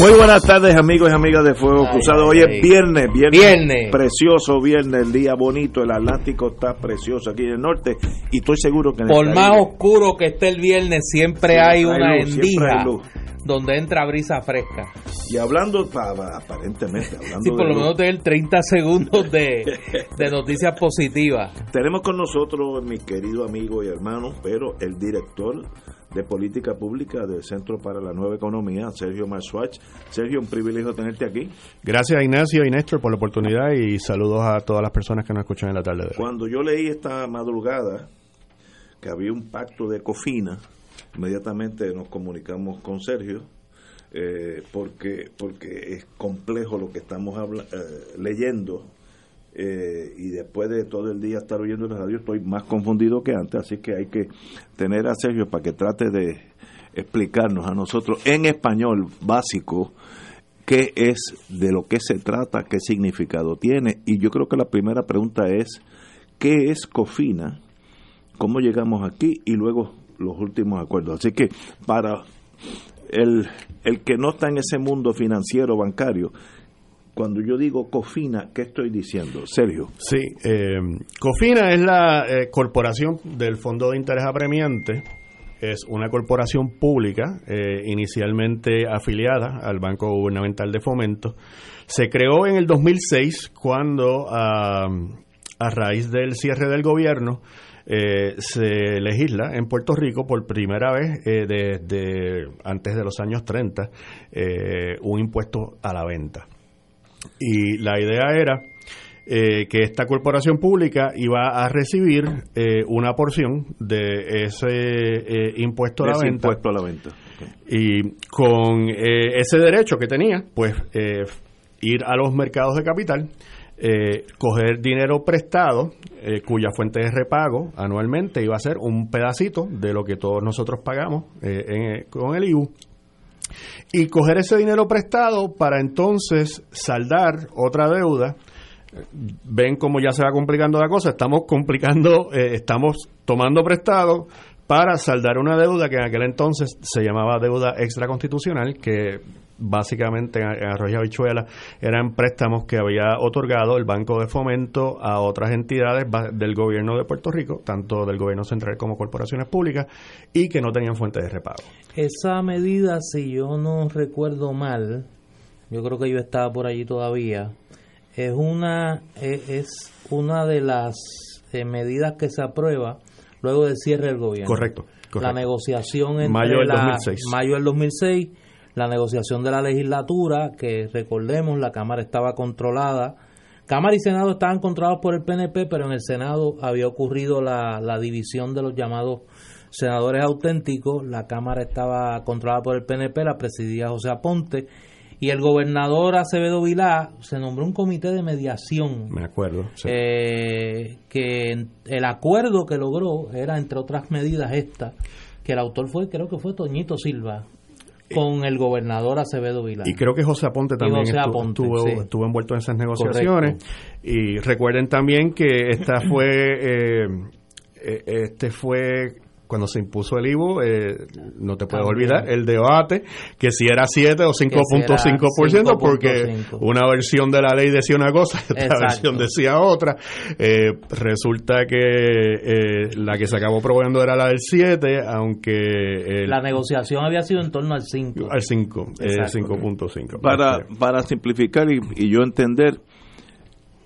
Muy buenas tardes amigos y amigas de Fuego Cruzado. Hoy es viernes, viernes, Viernes. precioso viernes, el día bonito, el Atlántico está precioso aquí en el norte y estoy seguro que en el Por más Caribe- oscuro que esté el viernes, siempre Siempre hay hay una luz, siempre endija hay luz. donde entra brisa fresca. y hablando pa- pa- aparentemente hablando Sí, por lo menos tener 30 segundos de, de noticias positivas. tenemos con nosotros mi querido amigo y hermano, pero el director de política pública del Centro para la Nueva Economía, Sergio Marswatch. Sergio, un privilegio tenerte aquí. Gracias Ignacio y Néstor por la oportunidad y saludos a todas las personas que nos escuchan en la tarde de hoy. Cuando yo leí esta madrugada que había un pacto de cofina, inmediatamente nos comunicamos con Sergio, eh, porque, porque es complejo lo que estamos habla- eh, leyendo. Eh, y después de todo el día estar oyendo la radio estoy más confundido que antes, así que hay que tener a Sergio para que trate de explicarnos a nosotros en español básico qué es, de lo que se trata, qué significado tiene. Y yo creo que la primera pregunta es, ¿qué es COFINA? ¿Cómo llegamos aquí? Y luego los últimos acuerdos. Así que para el, el que no está en ese mundo financiero, bancario, cuando yo digo COFINA, ¿qué estoy diciendo? Sergio. Sí, eh, COFINA es la eh, corporación del Fondo de Interés Apremiante. Es una corporación pública, eh, inicialmente afiliada al Banco Gubernamental de Fomento. Se creó en el 2006 cuando, ah, a raíz del cierre del gobierno, eh, se legisla en Puerto Rico por primera vez eh, desde antes de los años 30 eh, un impuesto a la venta. Y la idea era eh, que esta corporación pública iba a recibir eh, una porción de ese eh, impuesto a la Ese venta. impuesto a la venta. Y con eh, ese derecho que tenía, pues eh, ir a los mercados de capital, coger dinero prestado, cuya fuente de repago anualmente iba a ser un pedacito de lo que todos nosotros pagamos en- con el IBU, y coger ese dinero prestado para entonces saldar otra deuda. Ven cómo ya se va complicando la cosa, estamos complicando, eh, estamos tomando prestado para saldar una deuda que en aquel entonces se llamaba deuda extraconstitucional, que básicamente en Arroyo Habichuela eran préstamos que había otorgado el Banco de Fomento a otras entidades del gobierno de Puerto Rico, tanto del gobierno central como corporaciones públicas, y que no tenían fuente de repago. Esa medida, si yo no recuerdo mal, yo creo que yo estaba por allí todavía, es una, es, es una de las eh, medidas que se aprueba luego del cierre del gobierno. Correcto, correcto. La negociación entre Mayo del la- 2006. mayo del 2006, la negociación de la legislatura, que recordemos, la Cámara estaba controlada. Cámara y Senado estaban controlados por el PNP, pero en el Senado había ocurrido la, la división de los llamados senadores auténticos. La Cámara estaba controlada por el PNP, la presidía José Aponte. Y el gobernador Acevedo Vilá se nombró un comité de mediación Me acuerdo. sí. eh, que el acuerdo que logró era, entre otras medidas, esta, que el autor fue, creo que fue Toñito Silva, con el gobernador Acevedo Vilá. Y creo que José Aponte también José estu- Aponte, estuvo, sí. estuvo envuelto en esas negociaciones. Y recuerden también que esta fue, eh, eh, este fue cuando se impuso el IVO, eh, no te puedes También. olvidar el debate, que si era 7 o 5.5%, porque 5.5. una versión de la ley decía una cosa y otra Exacto. versión decía otra. Eh, resulta que eh, la que se acabó probando era la del 7, aunque el, La negociación había sido en torno al 5. al 5, eh, Exacto. 5.5. Para, Este, para simplificar y, y yo entender,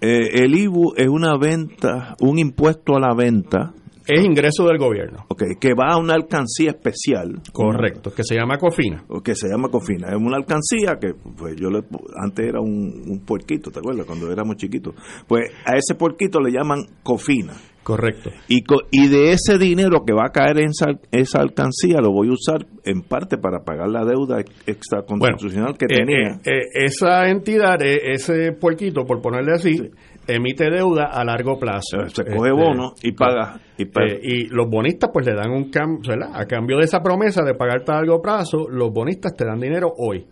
eh, el IBU es una venta, un impuesto a la venta es ingreso del gobierno. Ok, que va a una alcancía especial. Correcto, que se llama Cofina. Que se llama Cofina. Es una alcancía que, pues yo le, antes era un, un puerquito, ¿te acuerdas? Cuando éramos chiquitos. Pues a ese puerquito le llaman Cofina. Correcto. Y, y de ese dinero que va a caer en esa, esa, alcancía lo voy a usar en parte para pagar la deuda extraconstitucional que eh, tenía. Eh, eh, esa entidad, ese puerquito, por ponerle así, sí. Emite deuda a largo plazo. Se coge este, bono y paga. Y, paga. y, los bonistas pues le dan un cambio, A cambio de esa promesa de pagarte a largo plazo, los bonistas te dan dinero hoy.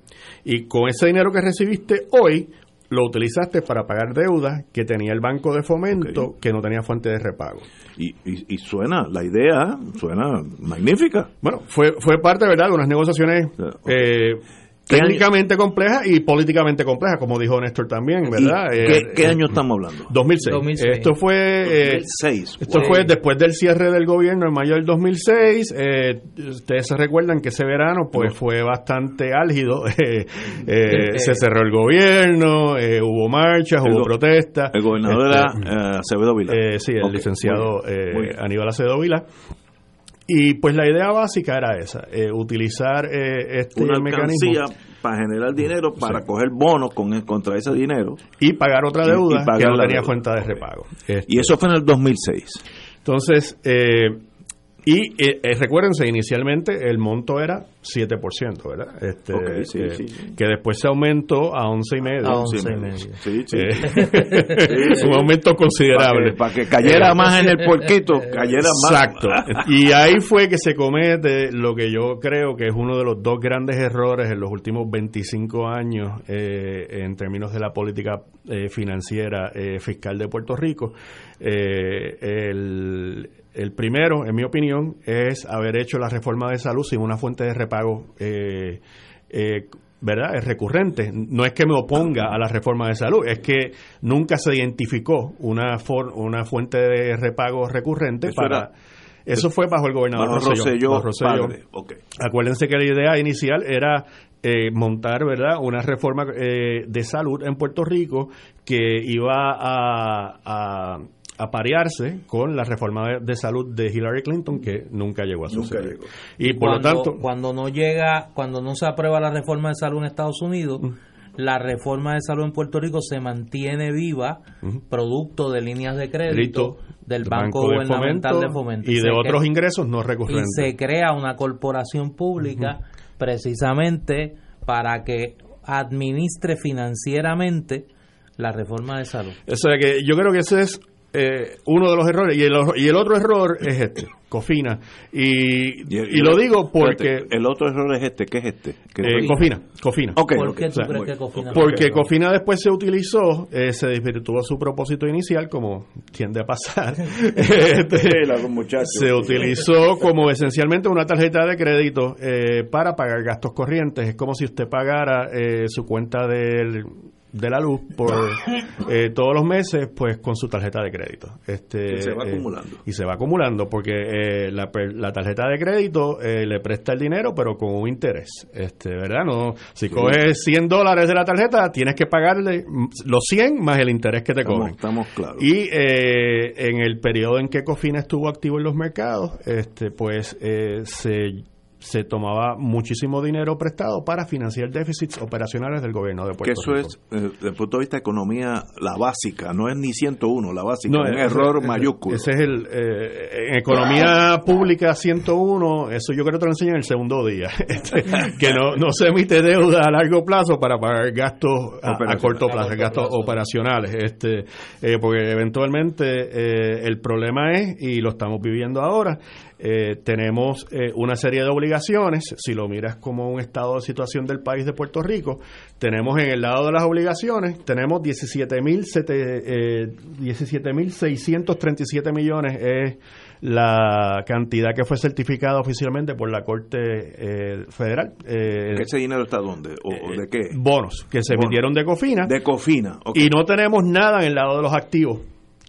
Y con ese dinero que recibiste hoy, lo utilizaste para pagar deudas que tenía el banco de fomento okay. que no tenía fuente de repago. Y, y, y, suena, la idea suena magnífica. Bueno, fue, fue parte, ¿verdad?, de unas negociaciones okay. eh, técnicamente complejas y políticamente complejas, como dijo Néstor también, ¿verdad? ¿Qué, eh, ¿qué año estamos hablando? 2006. 2006. Esto fue, 2006. esto wow. fue después del cierre del gobierno en mayo del 2006. Eh, ustedes se recuerdan que ese verano pues no. fue bastante álgido. Eh, se cerró el gobierno, hubo marchas, el hubo protestas. El gobernador este, era Acevedo Vila. sí, el okay. licenciado. Aníbal Acevedo Vila. Y pues la idea básica era esa, eh, utilizar eh, este Una mecanismo para generar dinero, para sí. coger bonos con contra ese dinero. Y pagar otra deuda y, y pagar que no tenía deuda. cuenta de repago. Este, y eso fue en el 2006. Entonces, eh, y eh, recuérdense, inicialmente el monto era 7%, ¿verdad? Este, okay, sí, eh, sí, sí. Que después se aumentó a 11,5%. A 11,5%. Sí, sí. Eh, un aumento considerable. Para que, que cayera más en el puerquito, cayera más. Exacto. y ahí fue que se comete lo que yo creo que es uno de los dos grandes errores en los últimos 25 años eh, en términos de la política financiera fiscal de Puerto Rico. el el primero, en mi opinión, es haber hecho la reforma de salud sin una fuente de repago, eh, eh, ¿verdad? Es recurrente. No es que me oponga a la reforma de salud, es que nunca se identificó una, for, una fuente de repago recurrente Eso para... Era, eso fue bajo el gobernador bajo Rosselló. Rosselló, Rosselló. Okay. Acuérdense que la idea inicial era eh, montar verdad una reforma eh, de salud en Puerto Rico que iba a, a aparearse con la reforma de, de, salud de Hillary Clinton que nunca llegó a suceder. Llegó. Y por cuando, lo tanto, cuando no llega, cuando no se aprueba la reforma de salud en Estados Unidos, uh -huh. la reforma de salud en Puerto Rico se mantiene viva, uh -huh. producto de líneas de crédito del Banco, Banco Gubernamental de Fomento, de fomento y, y de otros crea, ingresos no recurrentes. Y se crea una corporación pública uh -huh. precisamente para que administre financieramente la reforma de salud. O sea que yo creo que ese es eh, uno de los errores y el, y el otro error es este Cofina. Y, y, y, lo digo porque espérate, el otro error es este ¿qué es este? ¿Qué eh, Cofina Cofina. Okay, ¿por qué okay. tú o sea, crees que Cofina porque Cofina después se utilizó eh, se desvirtuó su propósito inicial como tiende a pasar. Este, se utilizó como esencialmente una tarjeta de crédito eh, para pagar gastos corrientes. Es como si usted pagara eh, su cuenta del de la luz por eh, todos los meses pues con su tarjeta de crédito. Este que se va eh, acumulando. y se va acumulando porque eh, la, la, tarjeta de crédito eh, le presta el dinero pero con un interés. Este verdad no si sí. coges 100 dólares de la tarjeta tienes que pagarle los 100 más el interés que te estamos, cobran estamos claros. Y en el periodo en que Cofina estuvo activo en los mercados este pues se se tomaba muchísimo dinero prestado para financiar déficits operacionales del gobierno de Puerto que eso Rico. es, eh, desde el punto de vista de economía, la básica, no es ni 101, la básica, no, es un error ese, mayúsculo. Ese es el, eh, en economía pública 101, eso yo creo que te lo enseñan el segundo día, este, que no, no se emite deuda a largo plazo para pagar gastos a, a corto plazo, a gastos plazo. operacionales, este, eh, porque eventualmente eh, el problema es, y lo estamos viviendo ahora, eh, tenemos eh, una serie de obligaciones, si lo miras como un estado de situación del país de Puerto Rico, tenemos en el lado de las obligaciones, tenemos 17.637 eh, millones es la cantidad que fue certificada oficialmente por la Corte eh, Federal. Eh, ¿Ese dinero está dónde? ¿O, de qué? Bonos que se bonos. emitieron de Cofina. De Cofina. Okay. Y no tenemos nada en el lado de los activos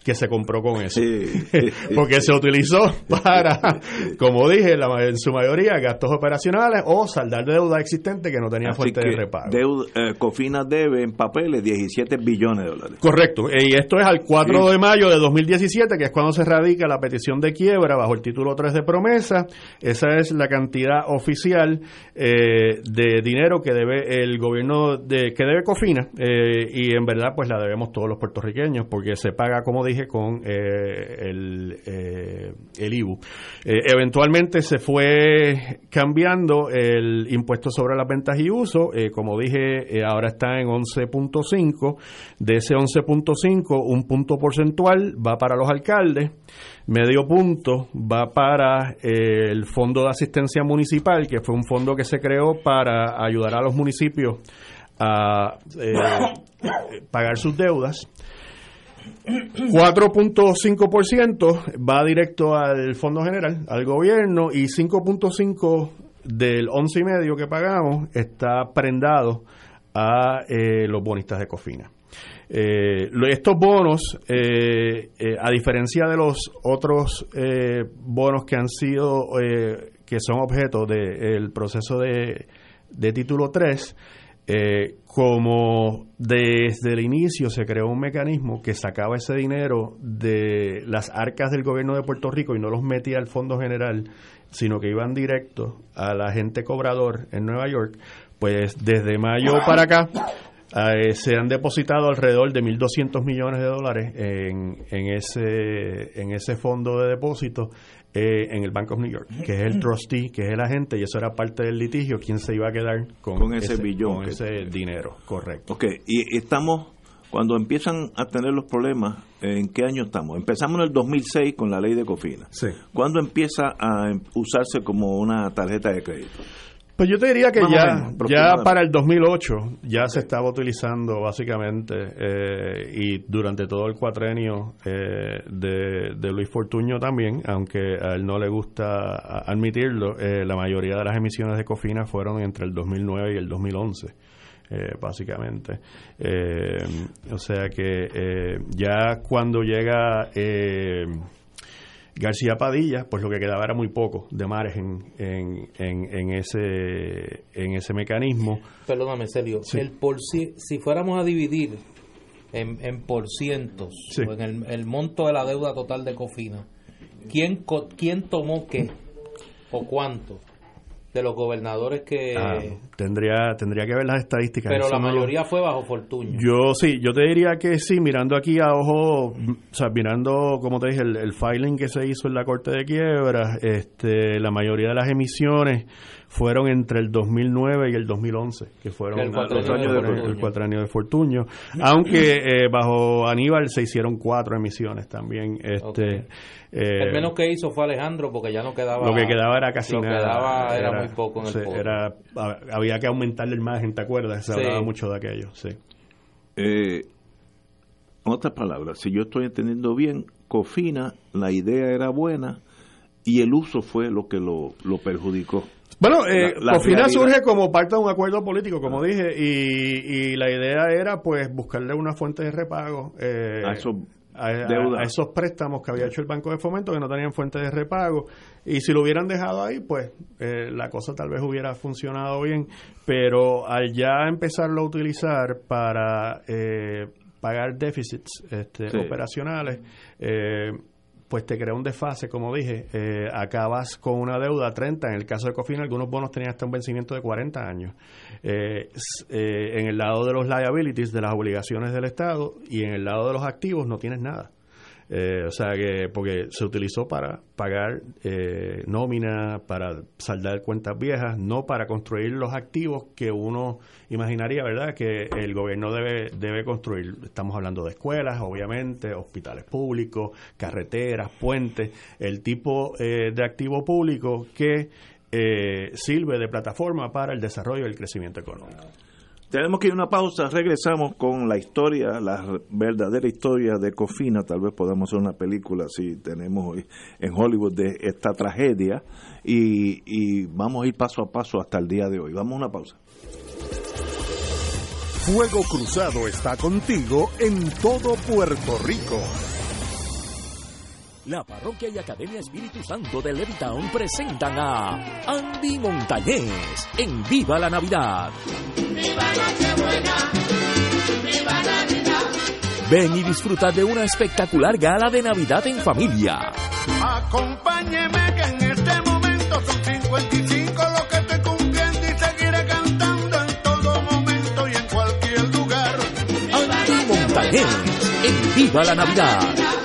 que se compró con eso. Porque se utilizó para, como dije, en su mayoría, gastos operacionales o saldar deuda existente que no tenía fuente de repago. Eh, Cofina debe en papeles 17 billones de dólares. Correcto. Y esto es al 4 de mayo de 2017, que es cuando se radica la petición de quiebra bajo el título 3 de promesa. Esa es la cantidad oficial eh, de dinero que debe el gobierno, de que debe Cofina. Eh, y en verdad, pues la debemos todos los puertorriqueños, porque se paga, como dije, con eh, el, eh, el IBU. Eh, eventualmente se fue cambiando el impuesto sobre las ventas y uso, como dije, ahora está en 11.5, de ese 11.5 un punto porcentual va para los alcaldes, medio punto va para el Fondo de Asistencia Municipal, que fue un fondo que se creó para ayudar a los municipios a pagar sus deudas 4.5% va directo al Fondo General, al gobierno, y 5.5% del 11,5% que pagamos está prendado a eh, los bonistas de Cofina. Eh, estos bonos, eh, a diferencia de los otros bonos que han sido, que son objeto del proceso de, título 3, eh, como desde el inicio se creó un mecanismo que sacaba ese dinero de las arcas del gobierno de Puerto Rico y no los metía al Fondo General, sino que iban directo a la gente cobrador en Nueva York, pues desde mayo para acá eh, se han depositado alrededor de 1.200 millones de dólares en, ese, en ese fondo de depósito eh, en el Bank of New York, que es el trustee, que es el agente, y eso era parte del litigio, quién se iba a quedar con, ese, billón. Con ese dinero, correcto. Ok, y estamos, cuando empiezan a tener los problemas, ¿en qué año estamos? Empezamos en el 2006 con la ley de Cofina. Sí. ¿Cuándo empieza a usarse como una tarjeta de crédito? Pues yo te diría que ya, ya para el 2008 ya se estaba utilizando básicamente eh, y durante todo el cuatrenio eh, de, Luis Fortuño también, aunque a él no le gusta admitirlo, eh, la mayoría de las emisiones de Cofina fueron entre el 2009 y el 2011. básicamente. o sea que ya cuando llega García Padilla, pues lo que quedaba era muy poco de margen en, en, ese, en ese mecanismo. Perdóname, Celio, el por si, si fuéramos a dividir en, en por cientos, o en el, el, monto de la deuda total de Cofina, ¿quién, ¿quién tomó qué o cuánto? De los gobernadores que ah, tendría tendría que ver las estadísticas pero la mayoría fue bajo Fortuño. Yo sí yo te diría que sí mirando aquí a ojo o sea mirando como te dije el, filing que se hizo en la corte de quiebra este la mayoría de las emisiones fueron entre el 2009 y el 2011 que fueron el cuatro, años de, el cuatro años de Fortuño aunque eh, bajo Aníbal se hicieron cuatro emisiones también este eh, el menos que hizo fue Alejandro porque ya no quedaba. Lo que quedaba era casi lo nada. quedaba era, muy poco en el era, Había que aumentarle el margen, ¿te acuerdas? Se hablaba mucho de aquello, sí. Eh, otras palabras, si yo estoy entendiendo bien, Cofina, la idea era buena y el uso fue lo que lo, lo perjudicó. Bueno, eh, Cofina surge como parte de un acuerdo político, como dije, y, y, la idea era pues buscarle una fuente de repago. Eh, a eso a, esos préstamos que había hecho el Banco de Fomento que no tenían fuente de repago. Y si lo hubieran dejado ahí, pues eh, la cosa tal vez hubiera funcionado bien. Pero al ya empezarlo a utilizar para eh, pagar déficits este, operacionales, eh, pues te crea un desfase, como dije, eh, acabas con una deuda 30, en el caso de Cofina algunos bonos tenían hasta un vencimiento de 40 años. Eh, eh, en el lado de los liabilities, de las obligaciones del Estado, y en el lado de los activos no tienes nada. Eh, o sea que, porque se utilizó para pagar eh, nómina, para saldar cuentas viejas, no para construir los activos que uno imaginaría, ¿verdad?, que el gobierno debe, debe construir. Estamos hablando de escuelas, obviamente, hospitales públicos, carreteras, puentes, el tipo eh, de activo público que sirve de plataforma para el desarrollo y el crecimiento económico. Tenemos que ir a una pausa, regresamos con la historia, la verdadera historia de Cofina, tal vez podamos hacer una película si tenemos en Hollywood de esta tragedia y, y vamos a ir paso a paso hasta el día de hoy. Vamos a una pausa. Fuego Cruzado está contigo en todo Puerto Rico. La Parroquia y Academia Espíritu Santo de Levittown presentan a Andy Montañez en Viva la Navidad. ¡Viva Nochebuena! ¡Viva Navidad! Ven y disfruta de una espectacular gala de Navidad en familia. Acompáñeme que en este momento son 55 los que te cumplen y seguiré cantando en todo momento y en cualquier lugar. Andy Montañez en Viva la Navidad.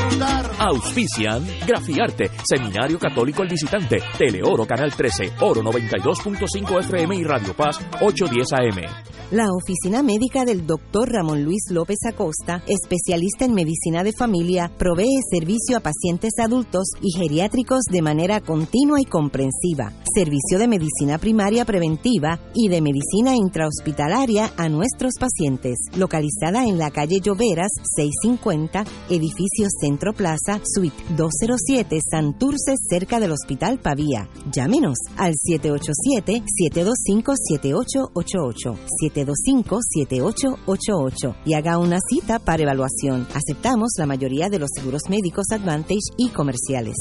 disfrutar. Auspician Grafiarte, Seminario Católico El Visitante, Teleoro Canal 13, Oro 92.5 FM y Radio Paz 810 AM. La oficina médica del Dr. Ramón Luis López Acosta, especialista en medicina de familia, provee servicio a pacientes adultos y geriátricos de manera continua y comprensiva, servicio de medicina primaria preventiva y de medicina intrahospitalaria a nuestros pacientes, localizada en la calle Lloveras 650, edificio Centro Plaza, suite 207, Santurce, cerca del Hospital Pavía. Llámenos al 787 725 7888 725-7888 y haga una cita para evaluación. Aceptamos la mayoría de los seguros médicos Advantage y comerciales.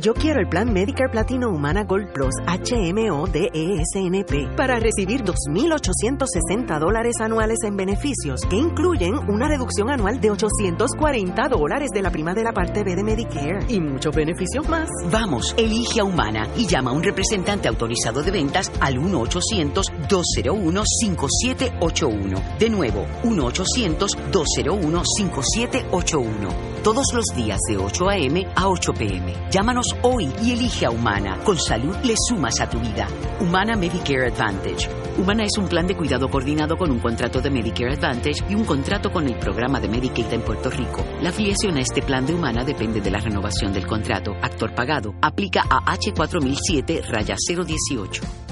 Yo quiero el plan Medicare Platino Humana Gold Plus HMO DESNP para recibir 2.860 dólares anuales en beneficios que incluyen una reducción anual de 840 dólares de la prima de la parte B de Medicare y muchos beneficios más. Vamos, elige a Humana y llama a un representante autorizado de ventas al 1-800-201-5781. De nuevo, 1-800-201-5781. Todos los días de 8 a.m. a 8 p.m. Llámanos hoy y elige a Humana. Con salud le sumas a tu vida. Humana Medicare Advantage. Humana es un plan de cuidado coordinado con un contrato de Medicare Advantage y un contrato con el programa de Medicaid en Puerto Rico. La afiliación a este plan de Humana depende de la renovación del contrato. Actor pagado. Aplica a H4007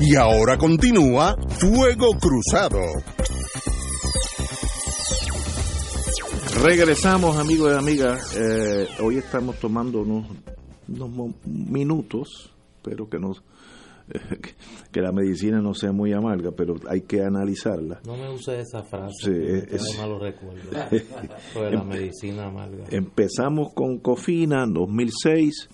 Y ahora continúa Fuego Cruzado. Regresamos, amigos y amigas. Eh, hoy estamos tomando unos, unos mo- minutos, espero que, nos, que la medicina no sea muy amarga, pero hay que analizarla. No me use esa frase. Sí, es- trae malos recuerdos. Sobre la medicina amarga. Empezamos con Cofina en 2006.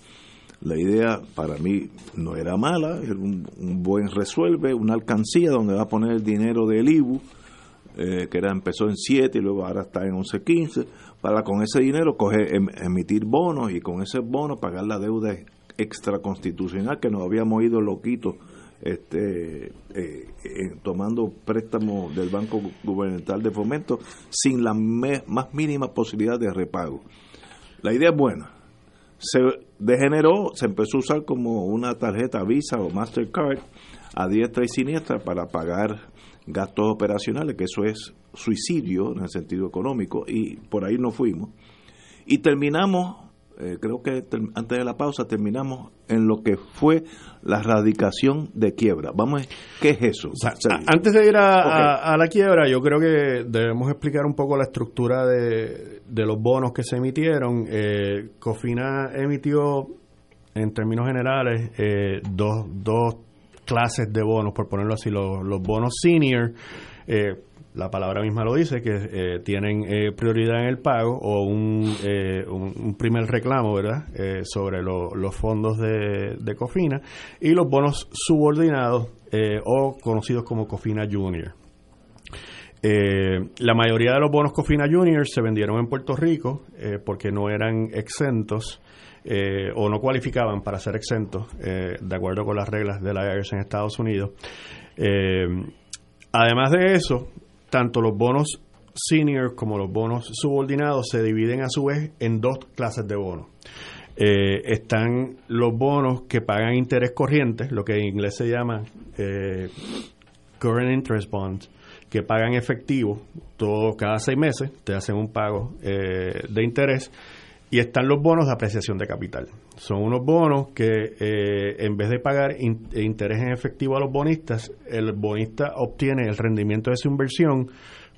La idea para mí no era mala, era un, buen resuelve, una alcancía donde va a poner el dinero del IBU, eh, que era empezó en 7 y luego ahora está en 11, 15, para con ese dinero coger, em- emitir bonos y con ese bono pagar la deuda extraconstitucional que nos habíamos ido loquitos este, eh, tomando préstamos del Banco Gubernamental de Fomento sin la me- más mínima posibilidad de repago. La idea es buena. Se degeneró, se empezó a usar como una tarjeta Visa o Mastercard a diestra y siniestra para pagar gastos operacionales, que eso es suicidio en el sentido económico, y por ahí nos fuimos. Y terminamos, eh, creo que antes de la pausa, terminamos en lo que fue la radicación de quiebra. Vamos, ¿qué es eso? Antes de ir a, a- a la quiebra, yo creo que debemos explicar un poco la estructura de, de los bonos que se emitieron. Eh, Cofina emitió, en términos generales, eh, dos, dos clases de bonos, por ponerlo así, los, los bonos senior, eh, la palabra misma lo dice, que eh, tienen eh, prioridad en el pago o un, eh, un, primer reclamo, ¿verdad?, sobre lo- los fondos de, de Cofina y los bonos subordinados o conocidos como Cofina Junior. La mayoría de los bonos Cofina Junior se vendieron en Puerto Rico porque no eran exentos o no cualificaban para ser exentos de acuerdo con las reglas de la IRS en Estados Unidos. Además de eso, tanto los bonos senior como los bonos subordinados se dividen a su vez en dos clases de bonos. Eh, están los bonos que pagan interés corriente, lo que en inglés se llama eh, current interest bonds, que pagan efectivo todo cada seis meses, te hacen un pago eh, de interés. Y están los bonos de apreciación de capital. Son unos bonos que eh, en vez de pagar in- interés en efectivo a los bonistas, el bonista obtiene el rendimiento de su inversión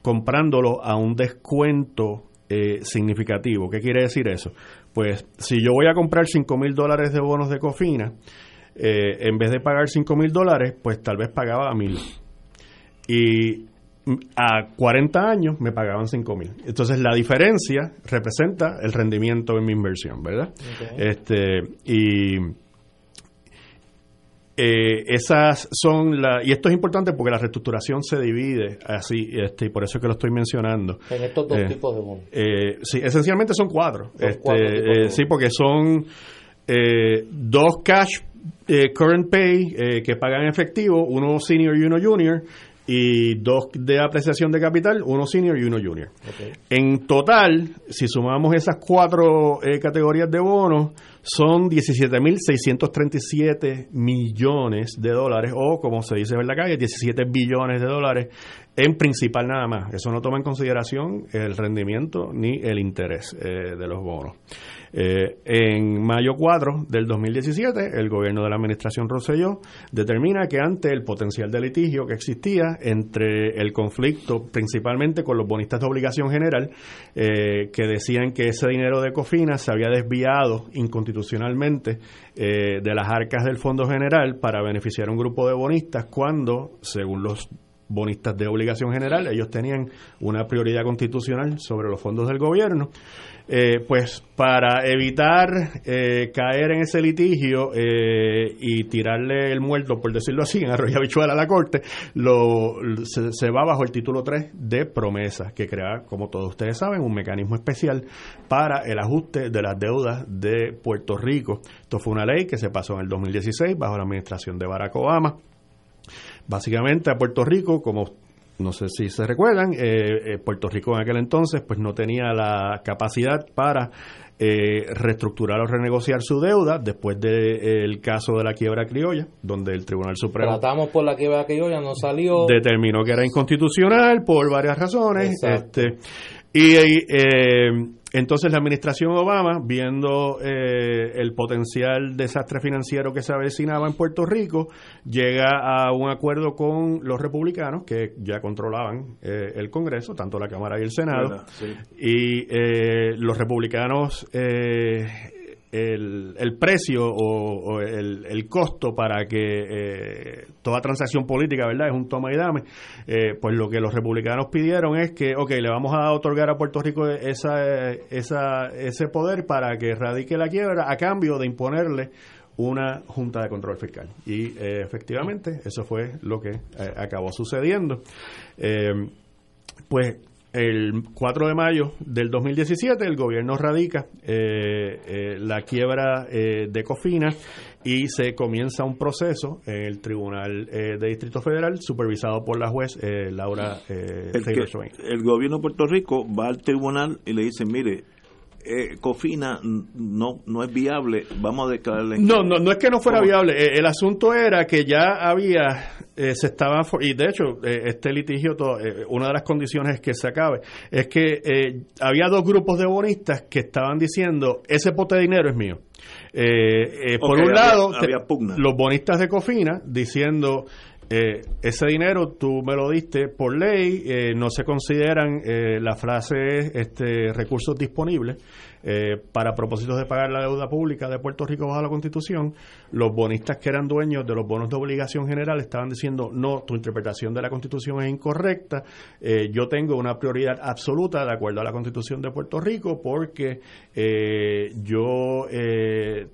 comprándolo a un descuento eh, significativo. ¿Qué quiere decir eso? Pues si yo voy a comprar 5 mil dólares de bonos de Cofina, eh, en vez de pagar 5 mil dólares, pues tal vez pagaba a mil. Y a 40 años me pagaban 5 mil. Entonces la diferencia representa el rendimiento en mi inversión, ¿verdad? Este, y eh, esas son la y esto es importante porque la reestructuración se divide así este y por eso es que lo estoy mencionando En estos dos Eh, tipos de bonos. eh, sí, esencialmente son cuatro. Son Este, cuatro eh, sí, porque son eh, dos cash eh, current pay eh, que pagan en efectivo, uno senior y uno junior, y dos de apreciación de capital, uno senior y uno junior. En total, si sumamos esas cuatro eh, categorías de bonos, son 17.637 millones de dólares, o como se dice en la calle, 17 billones de dólares en principal nada más. Eso no toma en consideración el rendimiento ni el interés eh, de los bonos. Eh, en mayo 4 del 2017, el gobierno de la administración Rosselló determina que ante el potencial de litigio que existía entre el conflicto, principalmente con los bonistas de obligación general, eh, que decían que ese dinero de Cofina se había desviado inconstitucionalmente eh, de las arcas del Fondo General para beneficiar a un grupo de bonistas cuando, según los bonistas de obligación general, ellos tenían una prioridad constitucional sobre los fondos del gobierno. Eh, pues para evitar eh, caer en ese litigio eh, y tirarle el muerto, por decirlo así, en arroyo habichuela a la corte, lo, se, se va bajo el título 3 de promesas, que crea, como todos ustedes saben, un mecanismo especial para el ajuste de las deudas de Puerto Rico. Esto fue una ley que se pasó en el 2016 bajo la administración de Barack Obama. Básicamente a Puerto Rico, como no sé si se recuerdan, eh, eh, Puerto Rico en aquel entonces pues no tenía la capacidad para eh, reestructurar o renegociar su deuda después del caso de la quiebra criolla, donde el Tribunal Supremo Tratamos por la yo ya no salió. determinó que era inconstitucional por varias razones. Exacto. Este, y eh, entonces la administración Obama, viendo eh, el potencial desastre financiero que se avecinaba en Puerto Rico, llega a un acuerdo con los republicanos que ya controlaban eh, el Congreso, tanto la Cámara y el Senado. Y eh, los republicanos, eh, el, precio o, el, costo para que eh, toda transacción política, ¿verdad? Es un toma y dame. Eh, pues lo que los republicanos pidieron es que, ok, le vamos a otorgar a Puerto Rico esa, esa, ese poder para que radique la quiebra a cambio de imponerle una junta de control fiscal. Y eh, efectivamente, eso fue lo que eh, acabó sucediendo. Pues el 4 de mayo del 2017 el gobierno radica eh, eh, la quiebra eh, de Cofina y se comienza un proceso en el Tribunal eh, de Distrito Federal supervisado por la juez eh, Laura eh, El, que- el gobierno de Puerto Rico va al tribunal y le dice, mire, eh, Cofina no no es viable, vamos a declararle... No, no, no es que no fuera ¿Cómo? viable. Eh, el asunto era que ya había, eh, se estaba, y de hecho, eh, este litigio, to- eh, una de las condiciones es que se acabe, es que eh, había dos grupos de bonistas que estaban diciendo, ese pote de dinero es mío. Eh, eh, por un había- lado, había los bonistas de Cofina diciendo, eh, ese dinero tú me lo diste por ley, eh, no se consideran, eh, la frase es este, recursos disponibles, eh, para propósitos de pagar la deuda pública de Puerto Rico bajo la Constitución, los bonistas que eran dueños de los bonos de obligación general estaban diciendo, no, tu interpretación de la Constitución es incorrecta, yo tengo una prioridad absoluta de acuerdo a la Constitución de Puerto Rico porque yo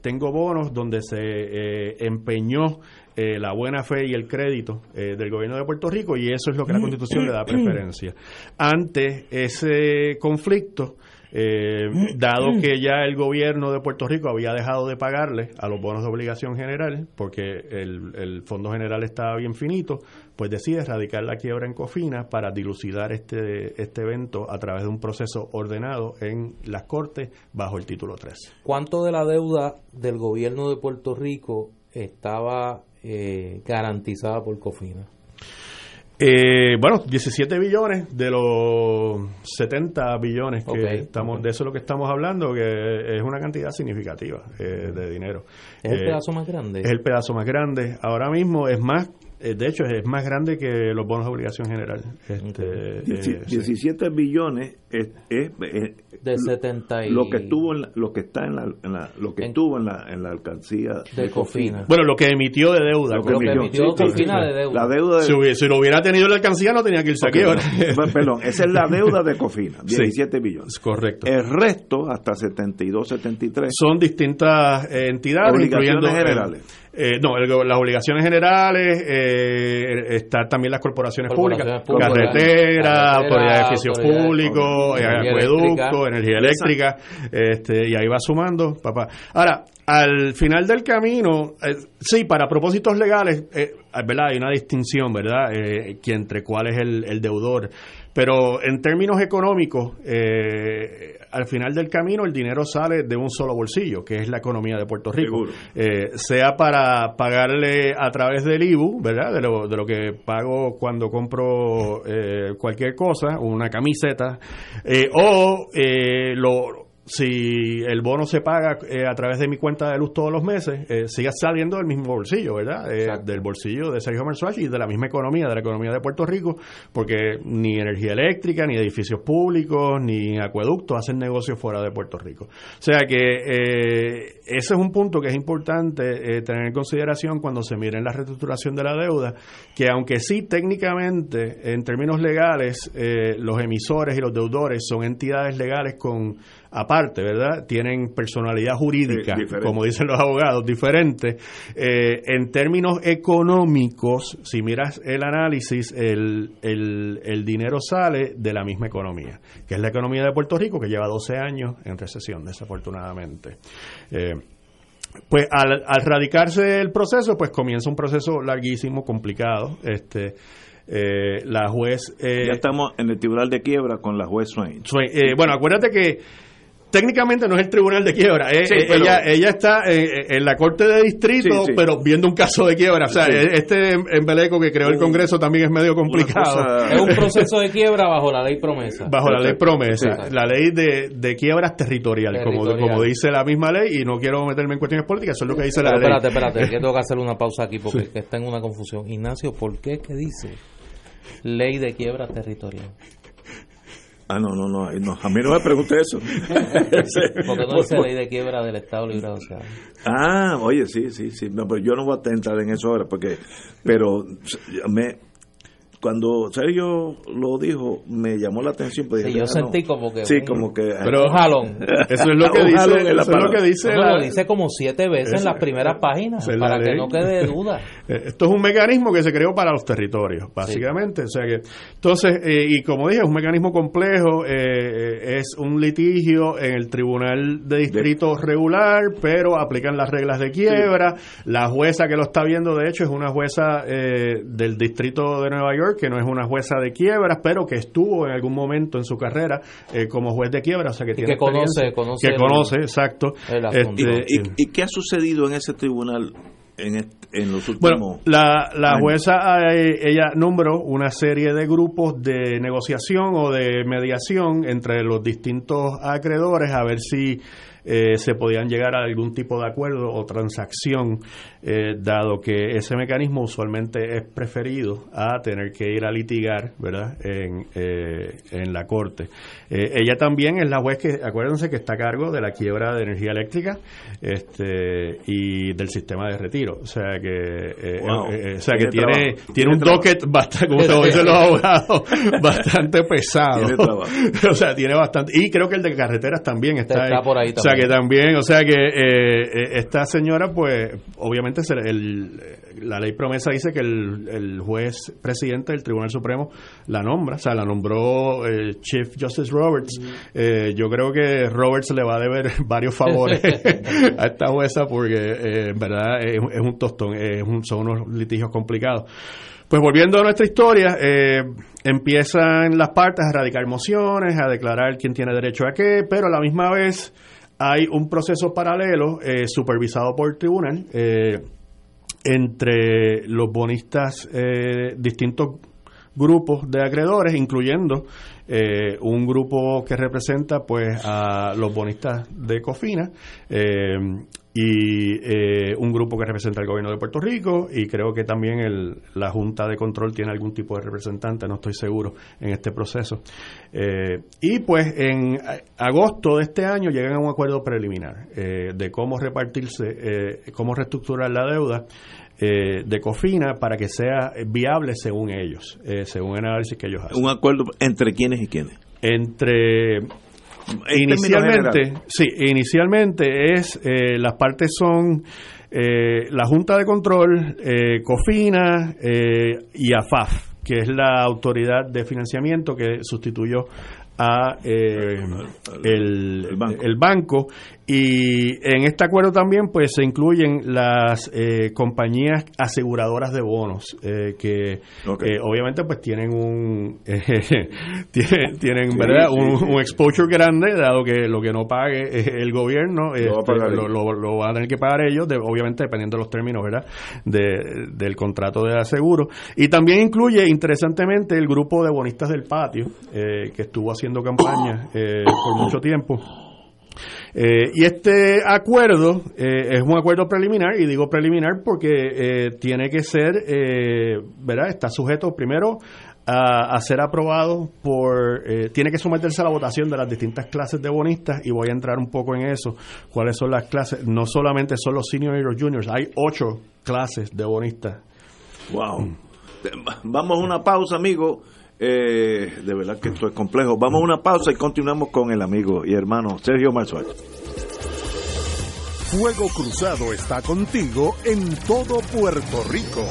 tengo bonos donde se empeñó la buena fe y el crédito del gobierno de Puerto Rico y eso es lo que la Constitución le da preferencia. Ante ese conflicto, eh, dado que ya el gobierno de Puerto Rico había dejado de pagarle a los bonos de obligación general, porque el, Fondo General estaba bien finito, pues decide erradicar la quiebra en Cofina para dilucidar este, este evento a través de un proceso ordenado en las Cortes bajo el título 3. ¿Cuánto de la deuda del gobierno de Puerto Rico estaba eh, garantizada por Cofina? Eh, bueno, 17 billones de los 70 billones que estamos, de eso es lo que estamos hablando, que es una cantidad significativa eh, de dinero. ¿Es el eh, pedazo más grande? Es el pedazo más grande. Ahora mismo es más eh, de hecho, es más grande que los bonos de obligación general. Este, 17 eh, billones es, de 70 lo que estuvo en lo que está en la, lo que estuvo en la, en la alcancía de, Cofina. Bueno, lo que emitió de deuda. Lo que emitió, Cofina de deuda. La deuda si, lo hubiera tenido la alcancía no tenía que irse aquí ahora. Perdón, esa es la deuda de Cofina, 17 billones. Correcto. El resto hasta 72, 73 son distintas eh, entidades incluyendo generales. Eh, no, las obligaciones generales, eh, están también las corporaciones, públicas, carretera, autoridad de edificios públicos, acueducto, energía eléctrica, este, y ahí va sumando, papá. Ahora, al final del camino, eh, sí, para propósitos legales, eh, ¿verdad? Hay una distinción, ¿verdad? Eh, entre cuál es el, el deudor. Pero en términos económicos, eh, al final del camino el dinero sale de un solo bolsillo, que es la economía de Puerto Rico. Eh, sea para pagarle a través del IBU, ¿verdad? De lo, de lo que pago cuando compro eh, cualquier cosa, una camiseta, eh, o lo si el bono se paga eh, a través de mi cuenta de luz todos los meses, eh, siga saliendo del mismo bolsillo, ¿verdad? Eh, del bolsillo de Sergio Mersuach y de la misma economía, de la economía de Puerto Rico, porque ni energía eléctrica, ni edificios públicos, ni acueductos hacen negocios fuera de Puerto Rico. O sea que ese es un punto que es importante tener en consideración cuando se mire en la reestructuración de la deuda, que aunque sí técnicamente, en términos legales, los emisores y los deudores son entidades legales con aparte, ¿verdad? Tienen personalidad jurídica, como dicen los abogados, diferente. Eh, en términos económicos, si miras el análisis, el, el, dinero sale de la misma economía, que es la economía de Puerto Rico, que lleva 12 años en recesión, desafortunadamente. Eh, pues al, al radicarse el proceso, pues comienza un proceso larguísimo, complicado. Este, eh, la juez. ya estamos en el tribunal de quiebra con la juez Swain. bueno, acuérdate que técnicamente no es el tribunal de quiebra, eh, eh, ella, ella está en, la corte de distrito, pero viendo un caso de quiebra. O sea, este embeleco que creó el Congreso también es medio complicado. Es un proceso de quiebra bajo la ley promesa. Bajo la ley promesa, la ley de, de quiebras territorial, Como, como dice la misma ley, y no quiero meterme en cuestiones políticas, eso es lo que dice la ley. Espérate, espérate, que tengo que hacer una pausa aquí porque está en una confusión. Ignacio, ¿por qué que dice ley de quiebra territorial? Ah, no, no, no, a mí no me pregunte eso. Porque no dice ley de quiebra del Estado Libre Asociado. Ah, oye, sí, sí, sí. No, pero yo no voy a entrar en eso ahora, porque, pero me, cuando Sergio lo dijo, me llamó la atención. Pues sí, yo sentí como que. Sí, un, como que. Pero, un jalón. Eso es lo que dice. Eso es lo que dice. lo dice como siete veces en las primeras páginas, para que no quede duda. Eh, esto es un mecanismo que se creó para los territorios, básicamente. O sea que, entonces, eh, y como dije, es un mecanismo complejo, eh, es un litigio en el Tribunal de Distrito regular, pero aplican las reglas de quiebra. La jueza que lo está viendo, de hecho, es una jueza del Distrito de Nueva York que no es una jueza de quiebras, pero que estuvo en algún momento en su carrera eh, como juez de quiebras, o sea que tiene que conoce, conoce, que conoce, exacto. Este, ¿Y, qué ha sucedido en ese tribunal en, en, los últimos bueno, la, la jueza eh, ella nombró una serie de grupos de negociación o de mediación entre los distintos acreedores a ver si eh, se podían llegar a algún tipo de acuerdo o transacción, eh, dado que ese mecanismo usualmente es preferido a tener que ir a litigar, ¿verdad?, en, eh, en la corte. ella también es la juez que, acuérdense que está a cargo de la quiebra de energía eléctrica este, y del sistema de retiro. O sea que, o sea que tiene, tiene, un docket bastante, como te dicen los abogados, bastante pesado. o sea, tiene bastante. Y creo que el de carreteras también está, está por ahí sea que también, o sea que eh, eh, esta señora, pues, obviamente el, la ley promesa dice que el, juez presidente del Tribunal Supremo la nombra, o sea, la nombró eh, Chief Justice Roberts. yo creo que Roberts le va a deber varios favores a esta jueza porque, en verdad, es, un tostón, es son unos litigios complicados. Pues volviendo a nuestra historia, empiezan las partes a radicar mociones, a declarar quién tiene derecho a qué, pero a la misma vez hay un proceso paralelo eh, supervisado por el tribunal eh, entre los bonistas eh, distintos grupos de acreedores, incluyendo eh, un grupo que representa pues a los bonistas de Cofina eh, y eh, un grupo que representa al gobierno de Puerto Rico y creo que también el, la Junta de Control tiene algún tipo de representante, no estoy seguro, en este proceso. y pues en agosto de este año llegan a un acuerdo preliminar de cómo repartirse, cómo reestructurar la deuda eh, de Cofina para que sea viable según ellos, eh, según el análisis que ellos hacen. ¿Un acuerdo entre quiénes y quiénes? Entre inicialmente, sí, inicialmente es eh, las partes son la Junta de Control, Cofina y AFAF, que es la autoridad de financiamiento que sustituyó a el, banco y en este acuerdo también pues se incluyen las eh, compañías aseguradoras de bonos eh, que eh, obviamente pues tienen un tienen, tienen verdad Un, exposure grande dado que lo que no pague el gobierno lo, lo, van a tener que pagar ellos obviamente dependiendo de los términos verdad de, del contrato de aseguro. Y también incluye interesantemente el grupo de bonistas del patio que estuvo haciendo campaña por mucho tiempo eh, y este acuerdo eh, es un acuerdo preliminar, y digo preliminar porque eh, tiene que ser, ¿verdad? Está sujeto primero a, ser aprobado por, tiene que someterse a la votación de las distintas clases de bonistas, y voy a entrar un poco en eso, cuáles son las clases, no solamente son los seniors y los juniors, hay ocho clases de bonistas. Wow. Vamos a una pausa, amigo. Eh, de verdad que esto es complejo. Vamos a una pausa y continuamos con el amigo y hermano Sergio Marzual. Fuego Cruzado está contigo en todo Puerto Rico.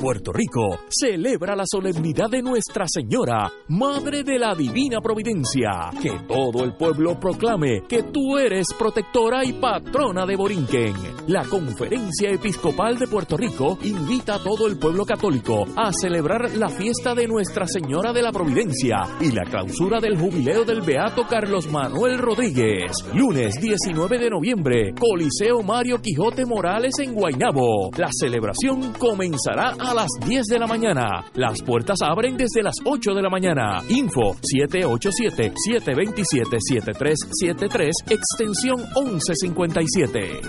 Puerto Rico celebra la solemnidad de Nuestra Señora, Madre de la Divina Providencia. Que todo el pueblo proclame que tú eres protectora y patrona de Borinquen. La Conferencia Episcopal de Puerto Rico invita a todo el pueblo católico a celebrar la fiesta de Nuestra Señora de la Providencia y la clausura del jubileo del Beato Carlos Manuel Rodríguez. Lunes 19 de noviembre, Coliseo Mario Quijote Morales en Guaynabo. La celebración comenzará a las 10 de la mañana. Las puertas abren desde las 8 de la mañana. Info 787-727-7373, extensión 1157.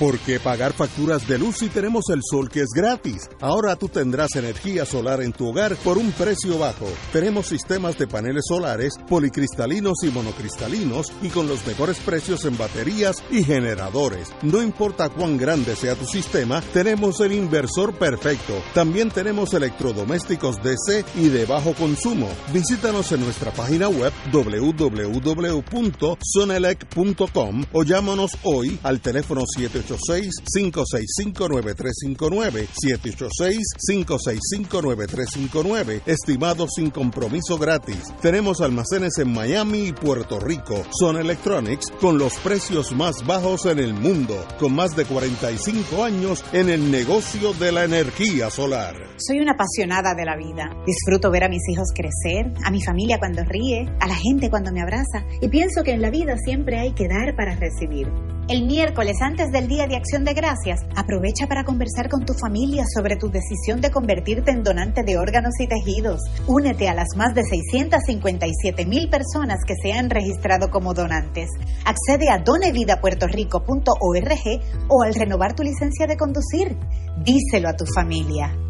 ¿Por qué pagar facturas de luz si tenemos el sol que es gratis? Ahora tú tendrás energía solar en tu hogar por un precio bajo. Tenemos sistemas de paneles solares, policristalinos y monocristalinos y con los mejores precios en baterías y generadores. No importa cuán grande sea tu sistema, tenemos el inversor perfecto. También tenemos electrodomésticos DC y de bajo consumo. Visítanos en nuestra página web www.sonelec.com o llámanos hoy al teléfono 78 786-565-9359. 786-565-9359. Estimado sin compromiso gratis. Tenemos almacenes en Miami y Puerto Rico. Son Electronics con los precios más bajos en el mundo. Con más de 45 años en el negocio de la energía solar. Soy una apasionada de la vida. Disfruto ver a mis hijos crecer, a mi familia cuando ríe, a la gente cuando me abraza. Y pienso que en la vida siempre hay que dar para recibir. El miércoles antes del Día de Acción de Gracias, aprovecha para conversar con tu familia sobre tu decisión de convertirte en donante de órganos y tejidos. Únete a las más de 657 mil personas que se han registrado como donantes. Accede a donevidapuertorico.org o al renovar tu licencia de conducir. Díselo a tu familia.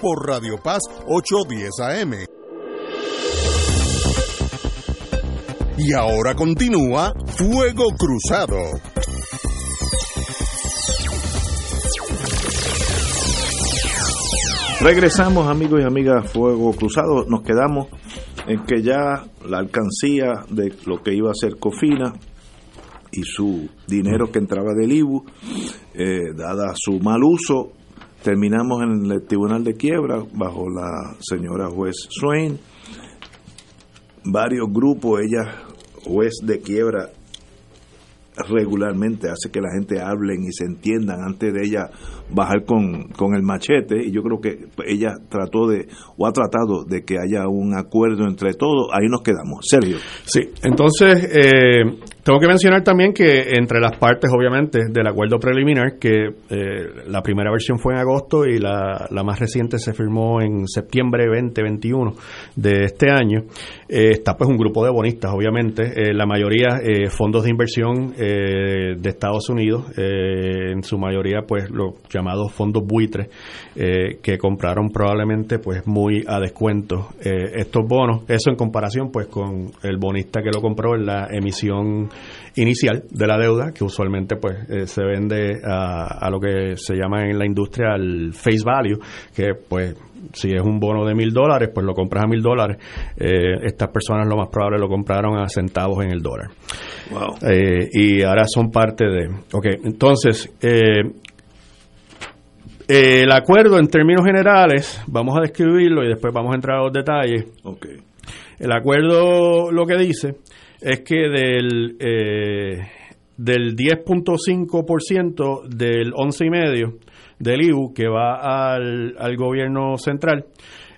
por Radio Paz 810 AM. Y ahora continúa Fuego Cruzado. Regresamos amigos y amigas Fuego Cruzado, nos quedamos en que ya la alcancía de lo que iba a ser Cofina y su dinero que entraba del IBU, eh, dada su mal uso, terminamos en el Tribunal de Quiebra bajo la señora juez Swain, varios grupos, ella juez de quiebra regularmente hace que la gente hablen y se entiendan. Antes de ella bajar con, con el machete y yo creo que ella trató de o ha tratado de que haya un acuerdo entre todos. Ahí nos quedamos. Sergio. Sí, entonces eh, tengo que mencionar también que entre las partes obviamente del acuerdo preliminar que eh, la primera versión fue en agosto y la, la más reciente se firmó en septiembre 2021 de este año eh, está pues un grupo de bonistas obviamente. Eh, la mayoría fondos de inversión de Estados Unidos, en su mayoría pues los llamados fondos buitres, que compraron probablemente pues muy a descuento estos bonos, eso en comparación pues con el bonista que lo compró en la emisión inicial de la deuda, que usualmente pues eh, se vende a, a lo que se llama en la industria el face value, que pues si es un bono de mil dólares, pues lo compras a mil dólares. Eh, estas personas lo más probable lo compraron a centavos en el dólar. wow Eh, y ahora son parte de... Ok, entonces, el acuerdo en términos generales, vamos a describirlo y después vamos a entrar a los detalles. ok El acuerdo lo que dice es que del, eh, del 10.5% del 11,5% del IBU que va al, al gobierno central,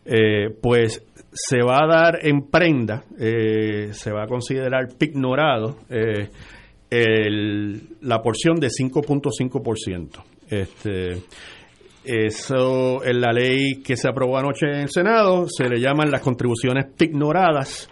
eh, pues se va a dar en prenda, eh, se va a considerar pignorado eh, el- la porción de 5.5%. Este, eso en la ley que se aprobó anoche en el Senado se le llaman las contribuciones pignoradas.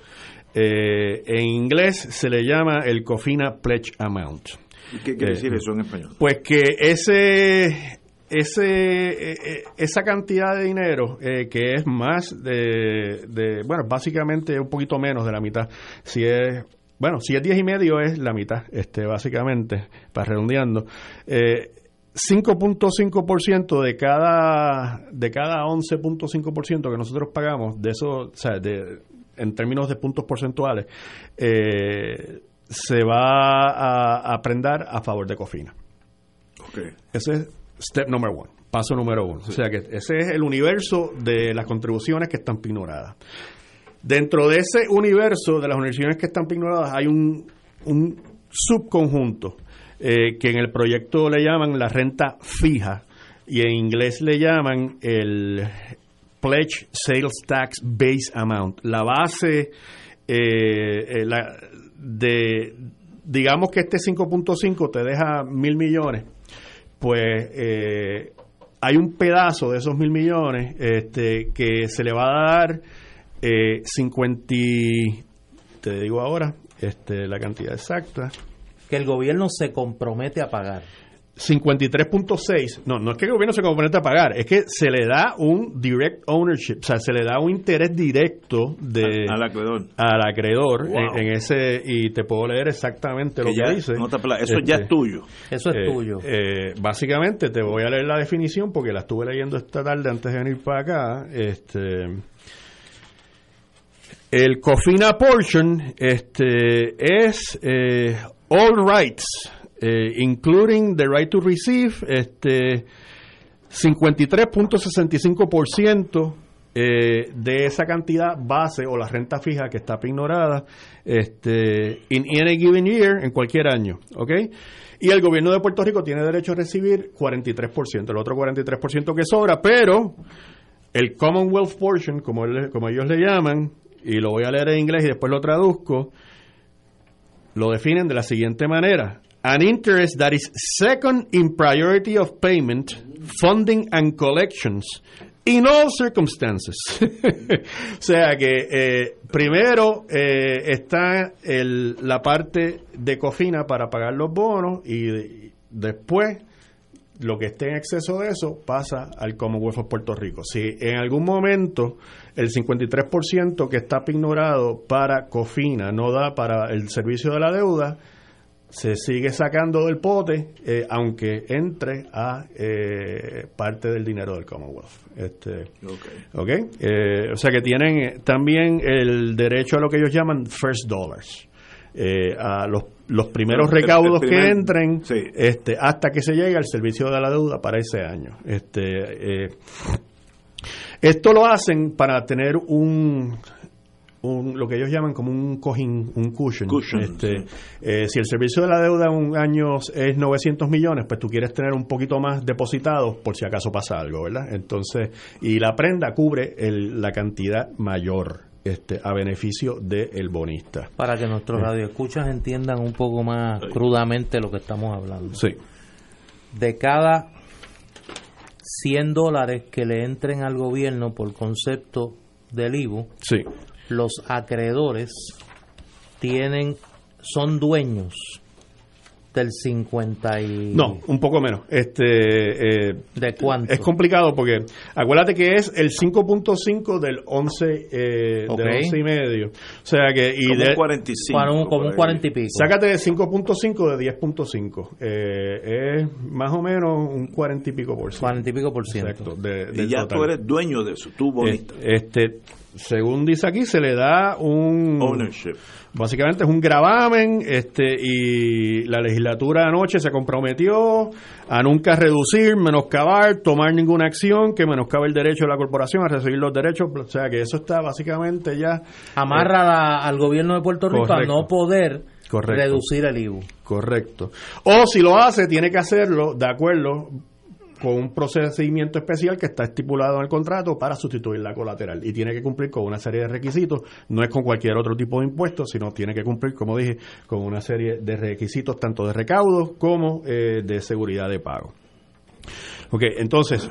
Eh, en inglés se le llama el COFINA Pledge Amount. ¿y qué quiere Eh, decir eso en español? Pues que ese, ese, eh, eh, esa cantidad de dinero eh, que es más de, de, bueno, básicamente un poquito menos de la mitad. Si es, bueno, si es 10 y medio es la mitad, este, básicamente, para redondeando. Eh, 5.5% de cada de cada 11.5% que nosotros pagamos, de eso, o sea, de, en términos de puntos porcentuales, eh, se va a, a prendar a favor de Cofina. Ok. Ese es step number one, paso número uno. O sea que ese es el universo de las contribuciones que están pignoradas. Dentro de ese universo de las contribuciones que están pignoradas hay un, un subconjunto eh, que en el proyecto le llaman la renta fija y en inglés le llaman el Pledge Sales Tax Base Amount, la base eh, eh, la- de, digamos que este 5.5 te deja mil millones, pues eh, hay un pedazo de esos mil millones este, que se le va a dar eh, 50, y- te digo ahora, este, la cantidad exacta, Que el gobierno se compromete a pagar. 53.6, no, no es que el gobierno se comprometa a pagar, es que se le da un direct ownership, o sea, se le da un interés directo de, Al acreedor. al acreedor Wow. en, en ese, y te puedo leer exactamente lo Que que ya- dice. no te pla- eso ya Este, es tuyo. Eso es eh, tuyo. eh, básicamente te voy a leer la definición porque la estuve leyendo esta tarde antes de venir para acá. Este, el COFINA portion este, es eh, all rights eh, including the right to receive, este 53.65% eh, de esa cantidad base o la renta fija que está ignorada este, in any given year, en cualquier año. ¿ok? Y el gobierno de Puerto Rico tiene derecho a recibir 43%, el otro 43% que sobra, pero el Commonwealth portion, como, él- como ellos le llaman, y lo voy a leer en inglés y después lo traduzco, lo definen de la siguiente manera. An interest that is second in priority of payment, funding and collections in all circumstances. o sea que eh, primero eh, está el- la parte de cofina para pagar los bonos y de- después lo que esté en exceso de eso pasa al Commonwealth of Puerto Rico. Si en algún momento el 53% que está ignorado para COFINA no da para el servicio de la deuda, se sigue sacando del pote, eh, aunque entre a eh, parte del dinero del Commonwealth. Este, ¿ok? Eh, o sea que tienen eh, también el derecho a lo que ellos llaman first dollars. Eh, a los, los primeros El- el recaudos primer- que entren sí. este, hasta que se llegue al servicio de la deuda para ese año. Este, eh, esto lo hacen para tener un, un- lo que ellos llaman como un cojín, un cushion. Cushion, Este, eh, si el servicio de la deuda en un año es 900 millones, pues tú quieres tener un poquito más depositados por si acaso pasa algo, ¿verdad? Entonces, y la prenda cubre el- la cantidad mayor este, a beneficio del bonista. Para que nuestros radioescuchas entiendan un poco más crudamente lo que estamos hablando. Sí. De cada 100 dólares que le entren al gobierno por concepto del IVU, Sí. Los acreedores tienen son dueños del 50 y No, un poco menos. Este, eh, ¿De cuánto? Es complicado porque acuérdate que es el 5.5 del 11 eh, Ok. del 11 y medio. O sea que y Como de- un 45. Para un- como un ahí. 40 y pico. sácate de 5.5 de 10.5. Eh, es más o menos un 40 y pico por ciento. 40 y pico por ciento. Exacto. de- Y ya total. tú eres dueño de eso, tú bonista. Este, según dice aquí, se le da un Ownership. Básicamente es un gravamen este, y la legislatura anoche se comprometió a nunca reducir, menoscabar, tomar ninguna acción que menoscabe el derecho de la corporación a recibir los derechos. O sea que eso está básicamente ya Amarra la- al gobierno de Puerto Rico a no poder Correcto. reducir el IVU. correcto. O si lo hace, tiene que hacerlo de acuerdo con un procedimiento especial que está estipulado en el contrato para sustituir la colateral y tiene que cumplir con una serie de requisitos, no es con cualquier otro tipo de impuesto, sino tiene que cumplir, como dije, con una serie de requisitos tanto de recaudos como eh, de seguridad de pago. Ok, entonces,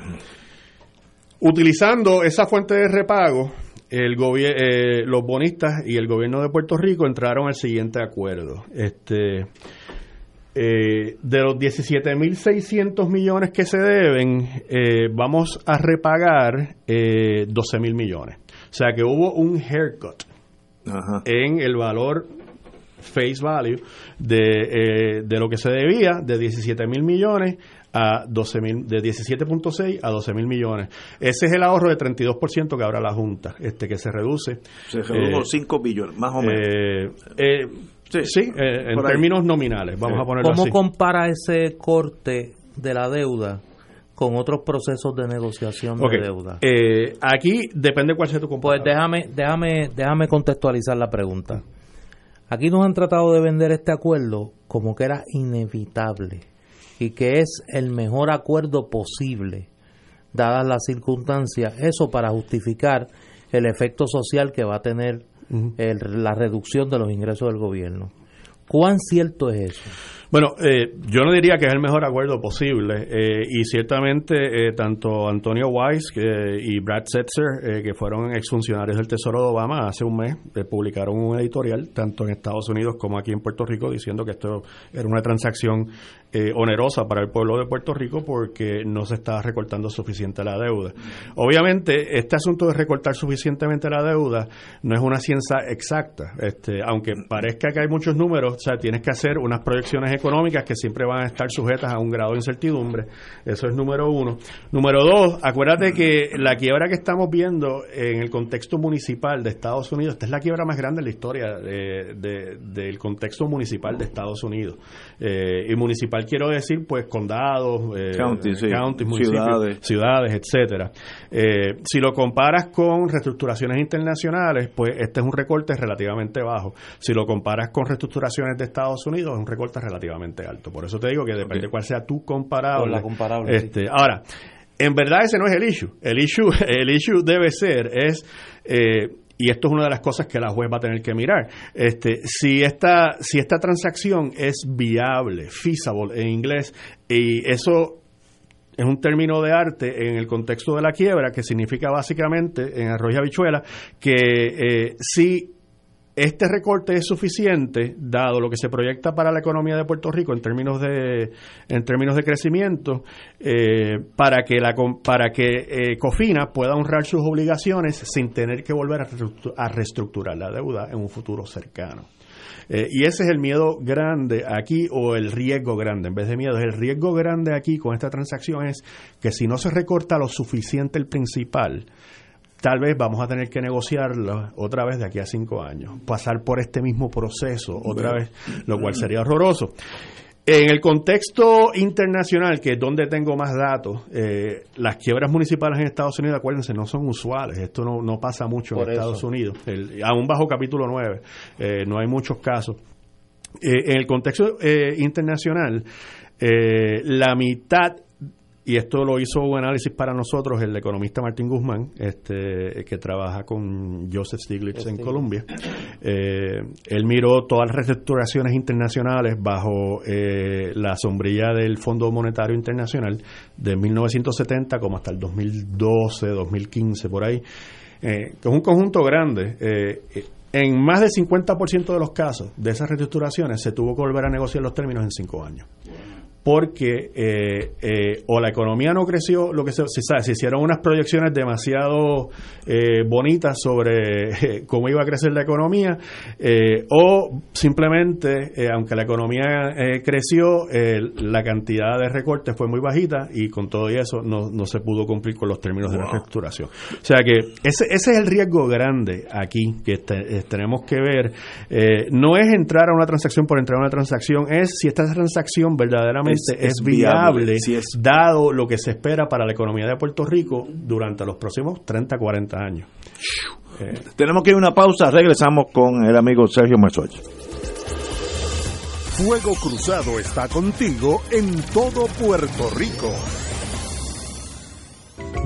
utilizando esa fuente de repago, el eh, los bonistas y el gobierno de Puerto Rico entraron al siguiente acuerdo. Este, eh, de los 17.600 millones que se deben, eh, vamos a repagar eh, 12.000 millones. O sea que hubo un haircut Ajá. en el valor face value de, eh, de lo que se debía de 17 mil millones a 12 mil, de 17.6 a 12 mil millones. Ese es el ahorro de 32% que habrá la Junta, este que se reduce. Se redujo Eh, 5 billones, más o menos. eh, eh, Sí, sí, eh, en ahí. términos nominales, vamos Sí. a ponerlo ¿Cómo así. compara ese corte de la deuda con otros procesos de negociación de deuda? eh, aquí depende cuál sea tu Pues computadora. déjame, déjame, déjame contextualizar la pregunta. Aquí nos han tratado de vender este acuerdo como que era inevitable y que es el mejor acuerdo posible, dadas las circunstancias, eso para justificar el efecto social que va a tener la reducción de los ingresos del gobierno. ¿Cuán cierto es eso? Bueno, eh, yo no diría que es el mejor acuerdo posible eh, y ciertamente eh, tanto Antonio Weiss y Brad Setzer, eh, que fueron exfuncionarios del Tesoro de Obama hace un mes, eh, publicaron un editorial tanto en Estados Unidos como aquí en Puerto Rico diciendo que esto era una transacción eh, onerosa para el pueblo de Puerto Rico porque no se estaba recortando suficiente la deuda. Obviamente, este asunto de recortar suficientemente la deuda no es una ciencia exacta, este, aunque parezca que hay muchos números, sea, tienes que hacer unas proyecciones económicas que siempre van a estar sujetas a un grado de incertidumbre. Eso es número uno. Número dos, acuérdate que la quiebra que estamos viendo en el contexto municipal de Estados Unidos, esta es la quiebra más grande en la historia del contexto municipal de Estados Unidos. Eh, y municipal quiero decir, pues, condados, eh, ciudades, ciudades etcétera. Eh, si lo comparas con reestructuraciones internacionales, pues este es un recorte relativamente bajo. Si lo comparas con reestructuraciones de Estados Unidos, es un recorte relativamente alto. Por eso te digo que depende de cuál sea tu comparable. la comparable este, Ahora, en verdad ese no es el issue. El issue, el issue debe ser, es eh, y esto es una de las cosas que la juez va a tener que mirar. Este, si esta, si esta transacción es viable, feasible en inglés, y eso es un término de arte en el contexto de la quiebra que significa básicamente en arroz y habichuela que eh, si este recorte es suficiente dado lo que se proyecta para la economía de Puerto Rico en términos de en términos de crecimiento eh, para que la para que eh, Cofina pueda honrar sus obligaciones sin tener que volver a reestructurar la deuda en un futuro cercano. Eh, y ese es el miedo grande aquí o el riesgo grande, en vez de miedo, el riesgo grande aquí con esta transacción es que si no se recorta lo suficiente el principal, tal vez vamos a tener que negociarlo otra vez de aquí a cinco años, pasar por este mismo proceso otra vez, lo cual sería horroroso. En el contexto internacional, que es donde tengo más datos, eh, las quiebras municipales en Estados Unidos, acuérdense, no son usuales. Esto no, no pasa mucho en Estados Unidos. aún bajo capítulo 9, eh, no hay muchos casos. Eh, en el contexto internacional, la mitad y esto lo hizo un análisis para nosotros el economista Martín Guzmán, este, que trabaja con Joseph Stiglitz en Colombia. Eh, él miró todas las reestructuraciones internacionales bajo eh, la sombrilla del Fondo Monetario Internacional de 1970 como hasta el 2012, 2015, por ahí, eh, que es un conjunto grande. en más del 50% de los casos de esas reestructuraciones se tuvo que volver a negociar los términos en cinco años porque eh, eh, o la economía no creció, lo que se, sabe, se hicieron unas proyecciones demasiado eh, bonitas sobre cómo iba a crecer la economía, o simplemente, aunque la economía creció, la cantidad de recortes fue muy bajita y con todo eso no, no se pudo cumplir con los términos de la reestructuración. O sea que ese, ese es el riesgo grande aquí que tenemos que ver. no es entrar a una transacción por entrar a una transacción, es si esta transacción verdaderamente es, viable, dado lo que se espera para la economía de Puerto Rico durante los próximos 30, 40 años. Eh, Tenemos que ir a una pausa, regresamos con el amigo Sergio Marzuach. Fuego Cruzado está contigo en todo Puerto Rico.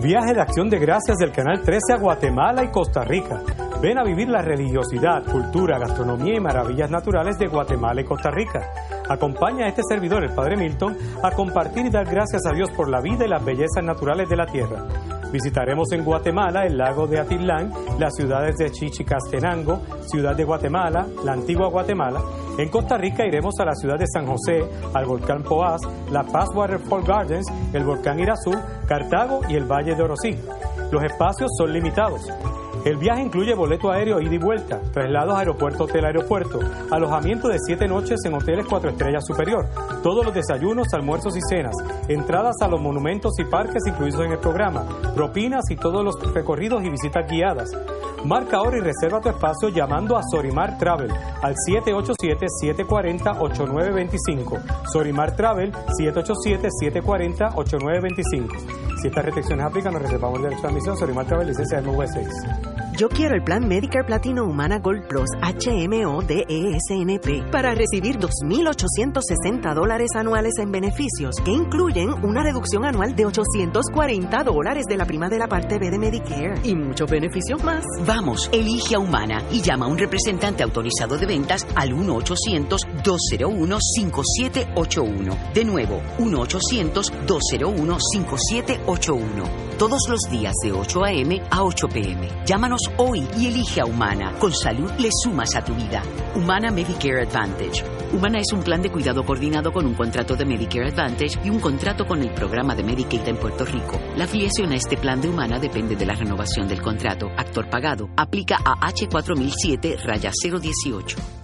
Viaje de acción de gracias del Canal 13 a Guatemala y Costa Rica. Ven a vivir la religiosidad, cultura, gastronomía y maravillas naturales de Guatemala y Costa Rica. Acompaña a este servidor, el Padre Milton, a compartir y dar gracias a Dios por la vida y las bellezas naturales de la tierra. Visitaremos en Guatemala el lago de Atitlán, las ciudades de Chichicastenango, Ciudad de Guatemala, la antigua Guatemala. En Costa Rica iremos a la ciudad de San José, al volcán Poás, la Paz Waterfall Gardens, el volcán Irazú, Cartago y el Valle de Orosí. Los espacios son limitados. El viaje incluye boleto aéreo ida y vuelta, traslados aeropuerto-hotel aeropuerto, alojamiento de siete noches en hoteles cuatro estrellas superior, todos los desayunos, almuerzos y cenas, entradas a los monumentos y parques incluidos en el programa, propinas y todos los recorridos y visitas guiadas. Marca ahora y reserva tu espacio llamando a Sorimar Travel al 787-740-8925. Sorimar Travel 787-740-8925. Si estas restricciones aplican, nos reservamos el derecho de admisión. Sorimar Travel, licencia MV6. Yo quiero el plan Medicare Platino Humana Gold Plus HMO DESNP para recibir 2.860 dólares anuales en beneficios que incluyen una reducción anual de 840 dólares de la prima de la parte B de Medicare y muchos beneficios más. Vamos, elige a Humana y llama a un representante autorizado de ventas al 1-800-201-5781. De nuevo, 1-800-201-5781. Todos los días de 8 a.m. a 8 p.m. Llámanos hoy y elige a Humana. Con salud le sumas a tu vida. Humana Medicare Advantage. Humana es un plan de cuidado coordinado con un contrato de Medicare Advantage y un contrato con el programa de Medicaid en Puerto Rico. La afiliación a este plan de Humana depende de la renovación del contrato. Actor pagado. Aplica a H4007 raya 018.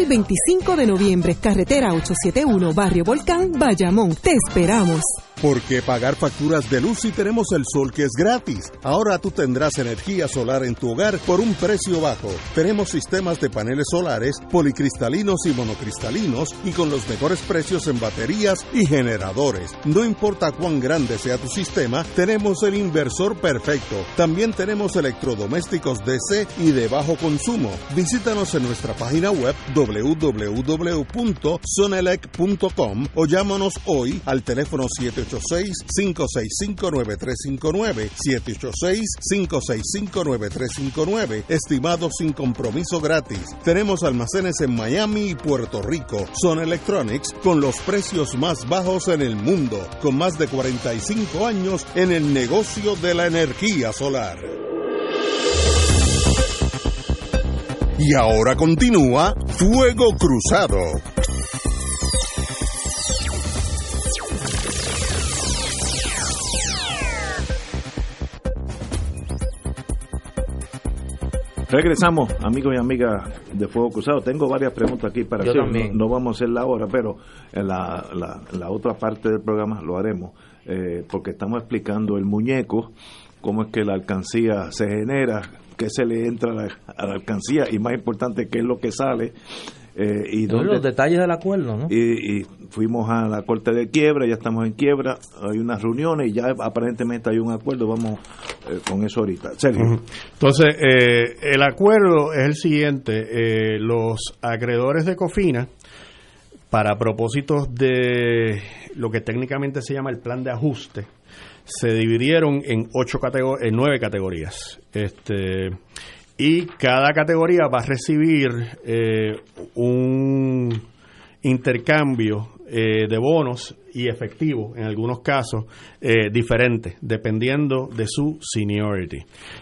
y 25 de noviembre. Carretera 871, Barrio Volcán, Bayamón. Te esperamos. ¿Por qué pagar facturas de luz si tenemos el sol que es gratis? Ahora tú tendrás energía solar en tu hogar por un precio bajo. Tenemos sistemas de paneles solares, policristalinos y monocristalinos y con los mejores precios en baterías y generadores. No importa cuán grande sea tu sistema, tenemos el inversor perfecto. También tenemos electrodomésticos DC y de bajo consumo. Visítanos en nuestra página web www.sonelec.com o llámanos hoy al teléfono 786-565-9359, 786-565-9359, estimado sin compromiso gratis. Tenemos almacenes en Miami y Puerto Rico. Son Electronics con los precios más bajos en el mundo, con más de 45 años en el negocio de la energía solar. Y ahora continúa Fuego Cruzado. Regresamos, amigos y amigas de Fuego Cruzado. Tengo varias preguntas aquí para Yo. No, no vamos a hacerla ahora, pero en la, la, la otra parte del programa lo haremos, eh, porque estamos explicando el muñeco, cómo es que la alcancía se genera, qué se le entra a la, a la alcancía y más importante, qué es lo que sale. eh, y Son dónde los detalles del acuerdo, ¿no? y, y fuimos a la corte de quiebra, ya estamos en quiebra, hay unas reuniones y ya aparentemente hay un acuerdo, vamos eh, con eso ahorita. Sergio. Entonces, eh, el acuerdo es el siguiente. eh, los acreedores de Cofina, para propósitos de lo que técnicamente se llama el plan de ajuste, se dividieron en ocho en nueve categorías. Este, y cada categoría va a recibir eh, un intercambio eh, de bonos y efectivo, en algunos casos, eh, diferentes, dependiendo de su seniority.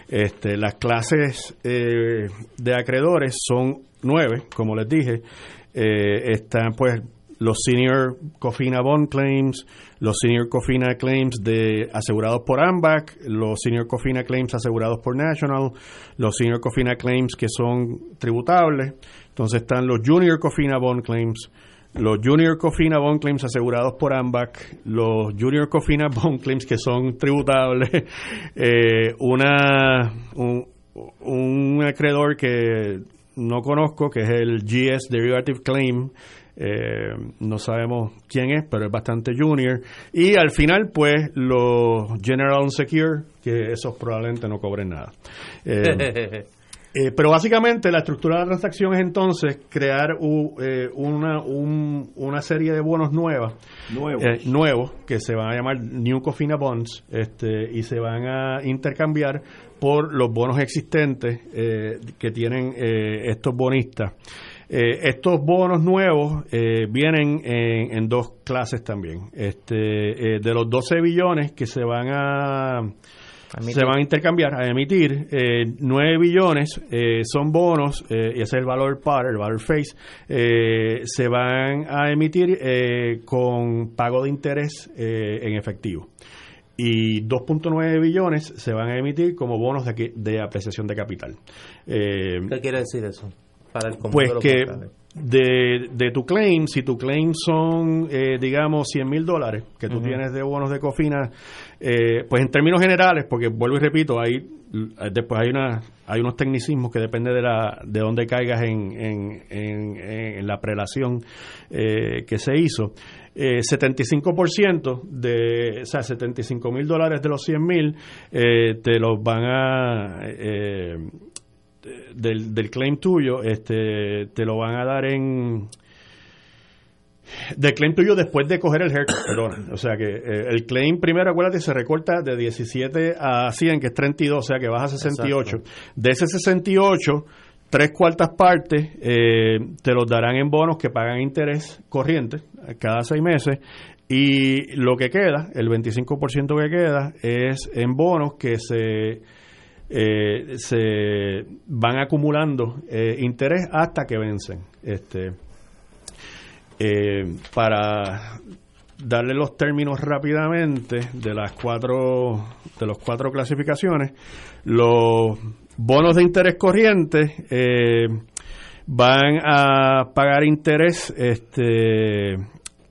Este, las clases de acreedores son nueve, como les dije. Están pues los senior Cofina Bond Claims, los senior Cofina Claims de asegurados por AMBAC, los senior Cofina Claims asegurados por National, los senior Cofina Claims que son tributables. Entonces están los junior Cofina Bond Claims, los Junior Cofina Bond Claims asegurados por AMBAC, los Junior Cofina Bond Claims que son tributables, eh, una un, un acreedor que no conozco, que es el GS Derivative Claim, eh, no sabemos quién es, pero es bastante junior. Y al final, pues, los General Unsecure, que esos probablemente no cobren nada. Eh, eh, pero básicamente la estructura de la transacción es entonces crear u- eh, una, un- una serie de bonos nuevas, Nuevos. eh, nuevos que se van a llamar New Cofina Bonds este, y se van a intercambiar por los bonos existentes eh, que tienen eh, estos bonistas. Eh, estos bonos nuevos eh, vienen en, en dos clases también. Este, eh, de los 12 billones que se van a se van a intercambiar, a emitir. Eh, 9 billones eh, son bonos, eh, y ese es el valor par, el valor face, eh, se van a emitir eh, con pago de interés eh, en efectivo. Y 2.9 billones se van a emitir como bonos de, aquí- de apreciación de capital. Eh, ¿Qué quiere decir eso? Para el pues de que de, de tu claim, si tu claim son, eh, digamos, 100 mil dólares que tú tienes de bonos de cofina, eh, pues en términos generales, porque vuelvo y repito, hay eh, después hay una hay unos tecnicismos que depende de la de dónde caigas en, en, en, en la prelación eh, que se hizo. Eh, 75% de, o sea, 75 mil dólares de los 100 mil eh, te los van a eh, del, del claim tuyo, este, te lo van a dar en del claim tuyo después de coger el haircut, perdona. O sea que eh, el claim primero, acuérdate, se recorta de 17 a 100, que es 32, o sea que vas a 68. De ese 68, tres cuartas partes eh, te los darán en bonos que pagan interés corriente cada seis meses y lo que queda, el 25% que queda, es en bonos que se, eh, se van acumulando eh, interés hasta que vencen. Este, eh, para darle los términos rápidamente de las cuatro de las cuatro clasificaciones, los bonos de interés corriente eh, van a pagar interés este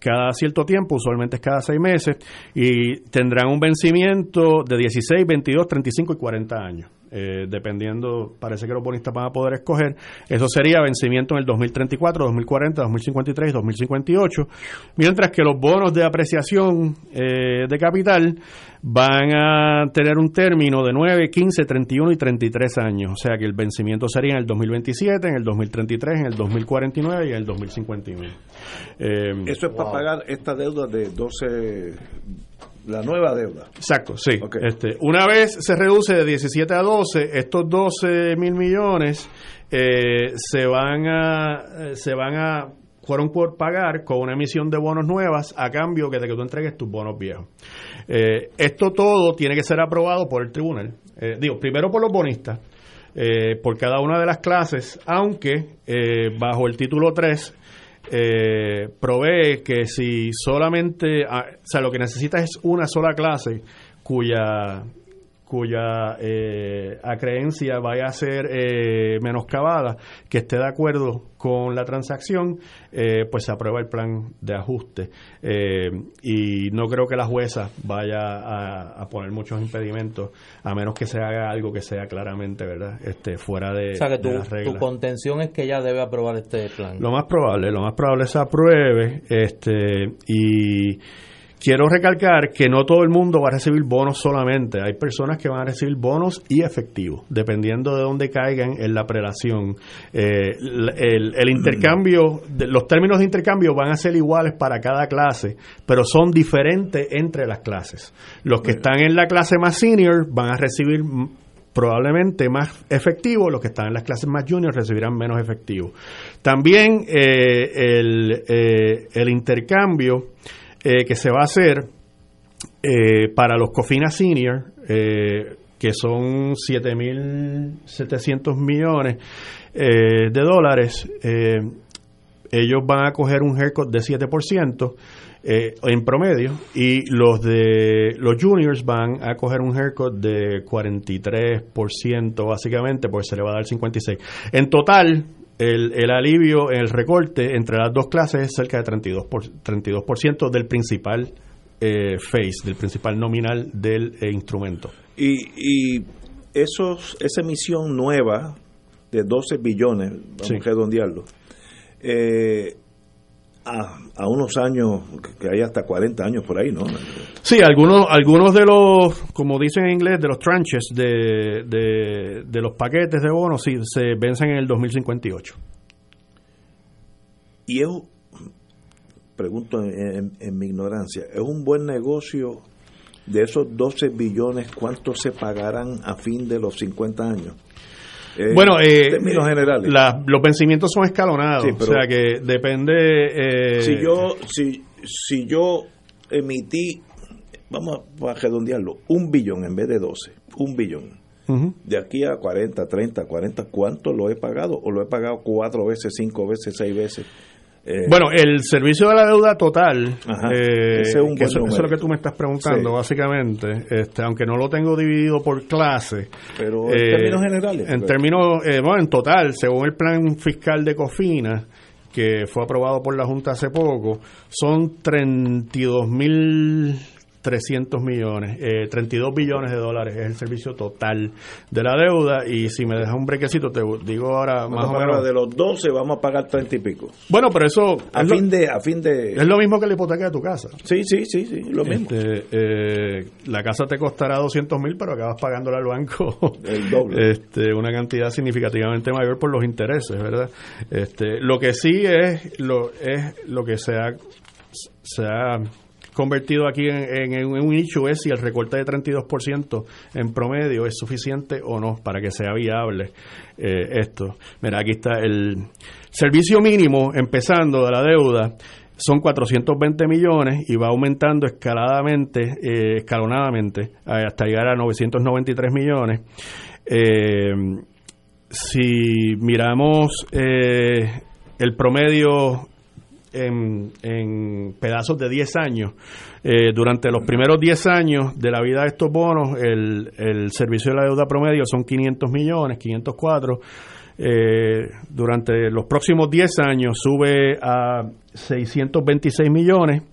cada cierto tiempo, usualmente es cada seis meses, y tendrán un vencimiento de 16, 22, 35 y 40 años. Eh, dependiendo, parece que los bonistas van a poder escoger. Eso sería vencimiento en el 2034, 2040, 2053, 2058, mientras que los bonos de apreciación eh, de capital van a tener un término de 9, 15, 31 y 33 años. O sea que el vencimiento sería en el 2027, en el 2033, en el 2049 y en el 2051. Eh, Eso es para pagar esta deuda de 12, la nueva deuda. Exacto, sí. Este, una vez se reduce de 17 a 12, estos 12 mil millones eh, se van a eh, se van a fueron por pagar con una emisión de bonos nuevas a cambio que de que tú entregues tus bonos viejos. Eh, esto todo tiene que ser aprobado por el tribunal. Digo, primero por los bonistas, por cada una de las clases, aunque bajo el título 3 eh, provee que si solamente, ah, o sea, lo que necesitas es una sola clase cuya cuya eh, acreencia vaya a ser eh, menoscabada, que esté de acuerdo con la transacción, eh, pues se aprueba el plan de ajuste. Eh, y no creo que la jueza vaya a, a poner muchos impedimentos, a menos que se haga algo que sea claramente, ¿verdad?, este, fuera de, O sea que de tu, las reglas. tu contención es que ella debe aprobar este plan. Lo más probable, lo más probable se apruebe, este, y quiero recalcar que no todo el mundo va a recibir bonos solamente. Hay personas que van a recibir bonos y efectivo, dependiendo de dónde caigan en la prelación. Eh, el, el- el intercambio, los términos de intercambio van a ser iguales para cada clase, pero son diferentes entre las clases. Los que están en la clase más senior van a recibir probablemente más efectivo, los que están en las clases más junior recibirán menos efectivo. También eh, el, eh, el intercambio eh, que se va a hacer eh, para los Cofina Senior, eh, que son 7.700 millones eh, de dólares, eh, ellos van a coger un haircut de 7% eh, en promedio y los de los juniors van a coger un haircut de 43% básicamente porque se le va a dar 56. En total, el, el alivio, el recorte entre las dos clases es cerca de 32%, por, 32% del principal eh, face, del principal nominal del eh, instrumento. Y, y esos, esa emisión nueva de 12 billones, vamos Sí. a redondearlo, eh, a, a unos años, que hay hasta 40 años por ahí, ¿no? Sí, algunos, algunos de los, como dicen en inglés, de los tranches de, de, de los paquetes de bonos, sí, se vencen en el 2058. Y es, pregunto en, en- en mi ignorancia, ¿es un buen negocio de esos 12 billones, cuántos se pagarán a fin de los 50 años? Eh, bueno, eh, en términos generales. la- los vencimientos son escalonados, Sí, o sea que depende... eh, si yo si, si yo emití vamos a redondearlo un billón en vez de 12 un billón de aquí a 40 30 40 ¿cuánto lo he pagado? o lo he pagado cuatro veces cinco veces seis veces Eh, Bueno, el servicio de la deuda total, Ajá. eh, Ese es que eso, eso es lo que tú me estás preguntando, Sí. básicamente, este, aunque no lo tengo dividido por clase. Pero en términos generales, En porque- términos, eh, bueno, en total, según el plan fiscal de Cofina, que fue aprobado por la Junta hace poco, son 32 mil 300 millones, eh, 32 billones de dólares es el servicio total de la deuda y si me dejas un brequecito te digo ahora más o menos de los 12 vamos a pagar 30 y pico bueno pero eso a es lo- fin de a fin de es lo mismo que la hipoteca de tu casa. sí sí sí sí lo mismo Este, eh, la casa te costará 200 mil, pero acabas pagándole al banco El doble. este, una cantidad significativamente mayor por los intereses, ¿verdad? Este, lo que sí es lo, es lo que se ha, se ha convertido aquí en, en un issue es si el recorte de 32% en promedio es suficiente o no para que sea viable eh, esto. Mira, aquí está el servicio mínimo empezando de la deuda son 420 millones y va aumentando escaladamente, eh, escalonadamente eh, hasta llegar a 993 millones. Si miramos el promedio en, pedazos de 10 años, durante los primeros 10 años de la vida de estos bonos, el, el servicio de la deuda promedio son 500 millones, 504 eh, durante los próximos 10 años sube a 626 millones,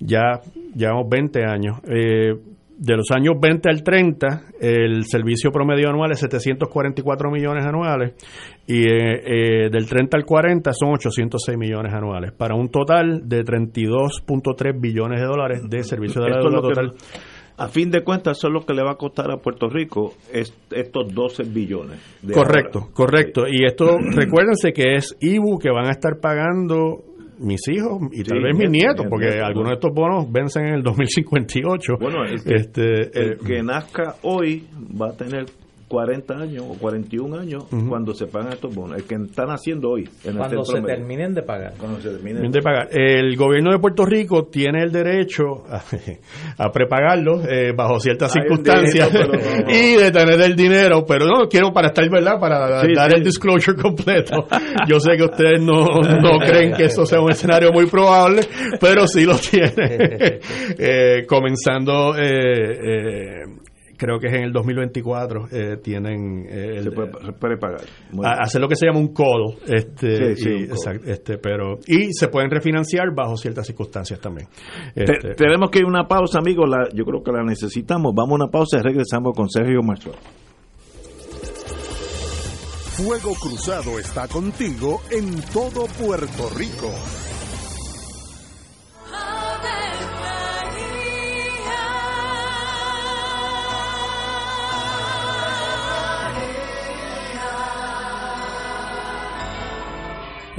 ya llevamos 20 años. Eh, de los años 20 al 30, el servicio promedio anual es 744 millones anuales y eh, del 30 al 40 son 806 millones anuales, para un total de 32.3 billones de dólares de servicio de la deuda total a fin de cuentas, eso es lo que le va a costar a Puerto Rico estos 12 billones. correcto, correcto. Y esto, recuérdense que es IBU que van a estar pagando mis hijos y tal vez mis nietos, porque algunos de estos bonos vencen en el 2058. Bueno, este, el que nazca hoy va a tener 40 años o 41 años cuando se pagan estos bonos, el que están haciendo hoy. En cuando se terminen de pagar. Cuando se terminen de pagar. El gobierno de Puerto Rico tiene el derecho a, prepagarlo eh, bajo ciertas circunstancias y de tener el dinero, pero no quiero para estar, ¿verdad? Para dar el disclosure completo. Yo sé que ustedes no, no creen que eso sea un escenario muy probable, pero sí lo tiene. eh, comenzando eh, eh creo que es en el 2024 eh, tienen eh, se, puede, pagar. Hacer lo que se llama un codo este, este pero y se pueden refinanciar bajo ciertas circunstancias también. Este, tenemos que ir a una pausa amigos la, yo creo que la necesitamos. Vamos a una pausa y regresamos con Sergio Marshall Fuego Cruzado está contigo en todo Puerto Rico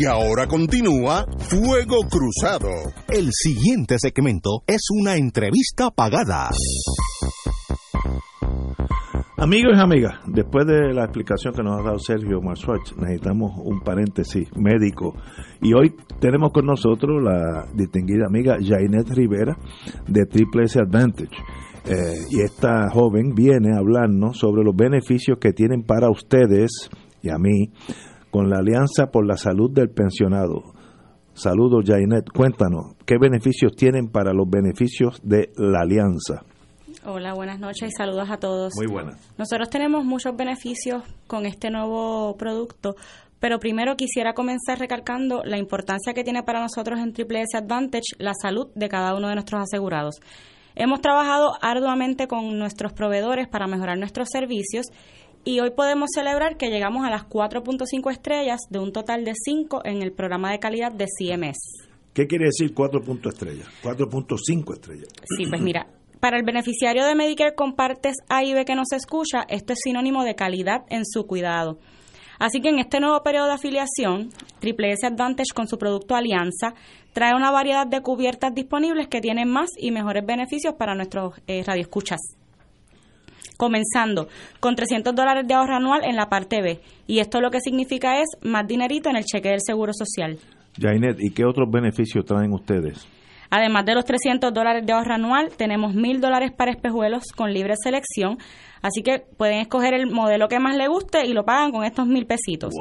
Y ahora continúa Fuego Cruzado. El siguiente segmento es una entrevista pagada. Amigos y amigas, después de la explicación que nos ha dado Sergio Marswatch, necesitamos un paréntesis médico. Y hoy tenemos con nosotros la distinguida amiga Jainet Rivera de Triple S Advantage. Eh, y esta joven viene a hablarnos sobre los beneficios que tienen para ustedes y a mí con la Alianza por la Salud del Pensionado. Saludos, Jainet. Cuéntanos, ¿qué beneficios tienen para los beneficios de la Alianza? Hola, buenas noches y saludos a todos. Muy buenas. Nosotros tenemos muchos beneficios con este nuevo producto, pero primero quisiera comenzar recalcando la importancia que tiene para nosotros en Triple S Advantage la salud de cada uno de nuestros asegurados. Hemos trabajado arduamente con nuestros proveedores para mejorar nuestros servicios y hoy podemos celebrar que llegamos a las 4.5 estrellas de un total de 5 en el programa de calidad de CMS. ¿Qué quiere decir 4 puntos estrellas? 4.5 estrellas. Sí, pues mira, para el beneficiario de Medicare con partes A y B que nos escucha, esto es sinónimo de calidad en su cuidado. Así que en este nuevo periodo de afiliación, Triple S Advantage con su producto Alianza trae una variedad de cubiertas disponibles que tienen más y mejores beneficios para nuestros eh, radioescuchas. Comenzando con 300 dólares de ahorro anual en la parte B. Y esto lo que significa es más dinerito en el cheque del Seguro Social. Jainet, ¿y qué otros beneficios traen ustedes? Además de los 300 dólares de ahorro anual, tenemos 1000 dólares para espejuelos con libre selección. Así que pueden escoger el modelo que más les guste y lo pagan con estos mil pesitos.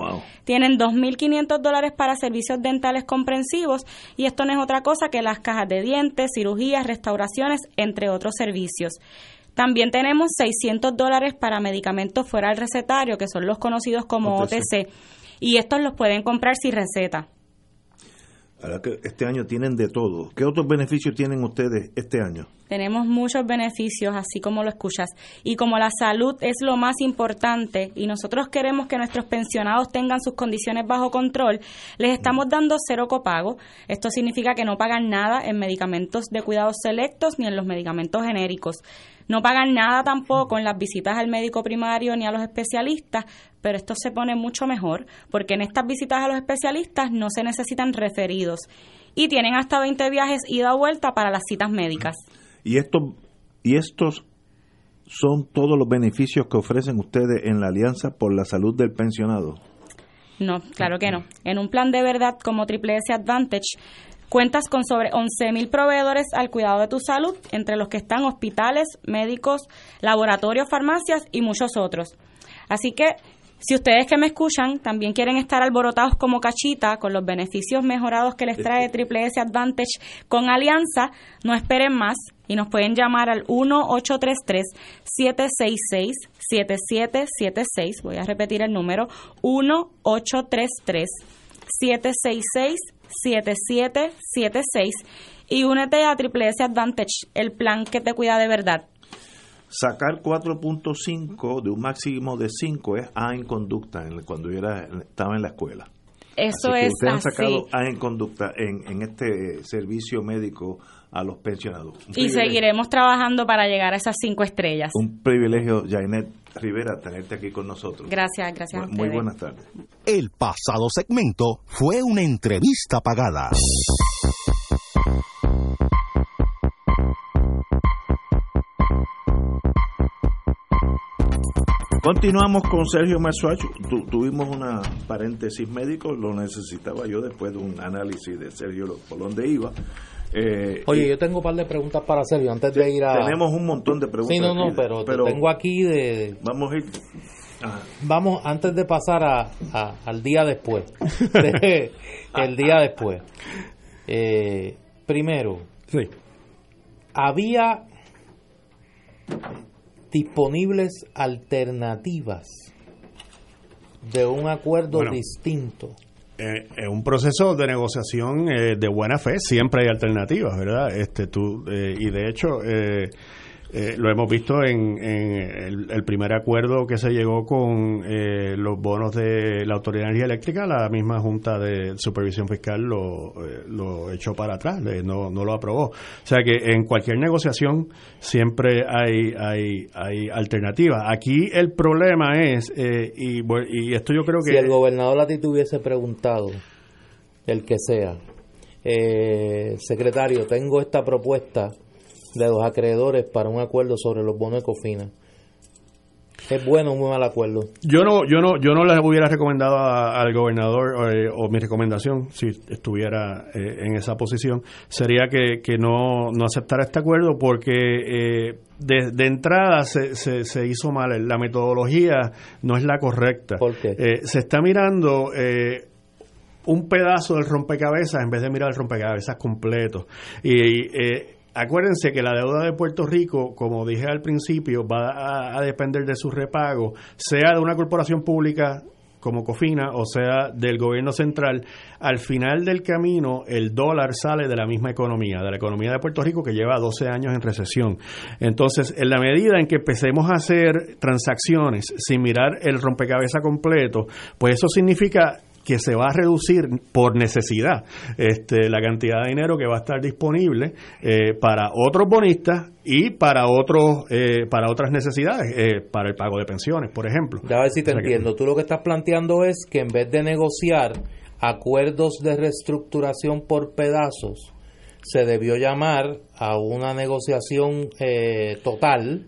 Tienen 2.500 dólares para servicios dentales comprensivos y esto no es otra cosa que las cajas de dientes, cirugías, restauraciones, entre otros servicios. También tenemos 600 dólares para medicamentos fuera del recetario, que son los conocidos como OTC. OTC. Y estos los pueden comprar sin receta. Ahora que este año tienen de todo. ¿Qué otros beneficios tienen ustedes este año? Tenemos muchos beneficios, así como lo escuchas. Y como la salud es lo más importante y nosotros queremos que nuestros pensionados tengan sus condiciones bajo control, les estamos dando cero copago. Esto significa que no pagan nada en medicamentos de cuidados selectos ni en los medicamentos genéricos. No pagan nada tampoco en las visitas al médico primario ni a los especialistas, pero esto se pone mucho mejor porque en estas visitas a los especialistas no se necesitan referidos y tienen hasta 20 viajes ida o vuelta para las citas médicas. Y estos, y estos son todos los beneficios que ofrecen ustedes en la Alianza por la Salud del Pensionado. No, claro que no. En un plan de verdad como Triple S Advantage, cuentas con sobre 11.000 proveedores al cuidado de tu salud, entre los que están hospitales, médicos, laboratorios, farmacias y muchos otros. Así que, si ustedes que me escuchan también quieren estar alborotados como cachita con los beneficios mejorados que les trae Triple S Advantage con Alianza, no esperen más y nos pueden llamar al 1-833-766-7776. Voy a repetir el número, 1-833-766-7776 y únete a Triple S Advantage, el plan que te cuida de verdad. Sacar 4.5 de un máximo de 5 es A en conducta cuando yo era, estaba en la escuela. Eso Así que es ustedes han así. sacado A en conducta en, en este servicio médico a los pensionados. Un Y privilegio- seguiremos trabajando para llegar a esas cinco estrellas. Un privilegio, Jainet Rivera, tenerte aquí con nosotros. Gracias, gracias a Muy buenas tardes. El pasado segmento fue una entrevista pagada. Continuamos con Sergio Marzuacho. Tu- tuvimos una paréntesis médico, lo necesitaba yo después de un análisis de Sergio Lo- por dónde iba. Eh, Oye, y yo tengo un par de preguntas para Sergio antes de ir a... tenemos un montón de preguntas. Sí, no, no, aquí, pero, te tengo aquí de... Vamos a ir. Ajá. Vamos, antes de pasar a, a- al día después. de- el día después. Eh, primero, había disponibles alternativas de un acuerdo Bueno. distinto. Eh, en un proceso de negociación eh, de buena fe siempre hay alternativas, ¿verdad? Este, tú, eh, y de hecho, eh, lo hemos visto en, en el, el primer acuerdo que se llegó con eh, los bonos de la Autoridad de Energía Eléctrica, la misma Junta de Supervisión Fiscal lo, eh, lo echó para atrás, le- no, no lo aprobó. O sea que en cualquier negociación siempre hay, hay, hay alternativas. Aquí el problema es, eh, y, y esto yo creo que... Si el gobernador a ti te hubiese preguntado, el que sea, eh, secretario, tengo esta propuesta de los acreedores para un acuerdo sobre los bonos de Cofina. ¿Es bueno o un mal acuerdo? Yo no, yo no, yo no le hubiera recomendado a- al gobernador eh, o mi recomendación, si estuviera eh, en esa posición, sería que, que no, no aceptara este acuerdo porque eh, de, de entrada se, se, se hizo mal. La metodología no es la correcta. ¿Por qué? Eh, se está mirando eh, un pedazo del rompecabezas en vez de mirar el rompecabezas completo. Y eh, acuérdense que la deuda de Puerto Rico, como dije al principio, va a, depender de su repago, sea de una corporación pública como Cofina o sea del gobierno central, al final del camino el dólar sale de la misma economía, de la economía de Puerto Rico que lleva 12 años en recesión. Entonces, en la medida en que empecemos a hacer transacciones sin mirar el rompecabezas completo, pues eso significa que se va a reducir por necesidad este, la cantidad de dinero que va a estar disponible eh, para otros bonistas y para otros eh, para otras necesidades eh, para el pago de pensiones por ejemplo Ya a ver si te O sea que- entiendo. Tú lo que estás planteando es que en vez de negociar acuerdos de reestructuración por pedazos, se debió llamar a una negociación total,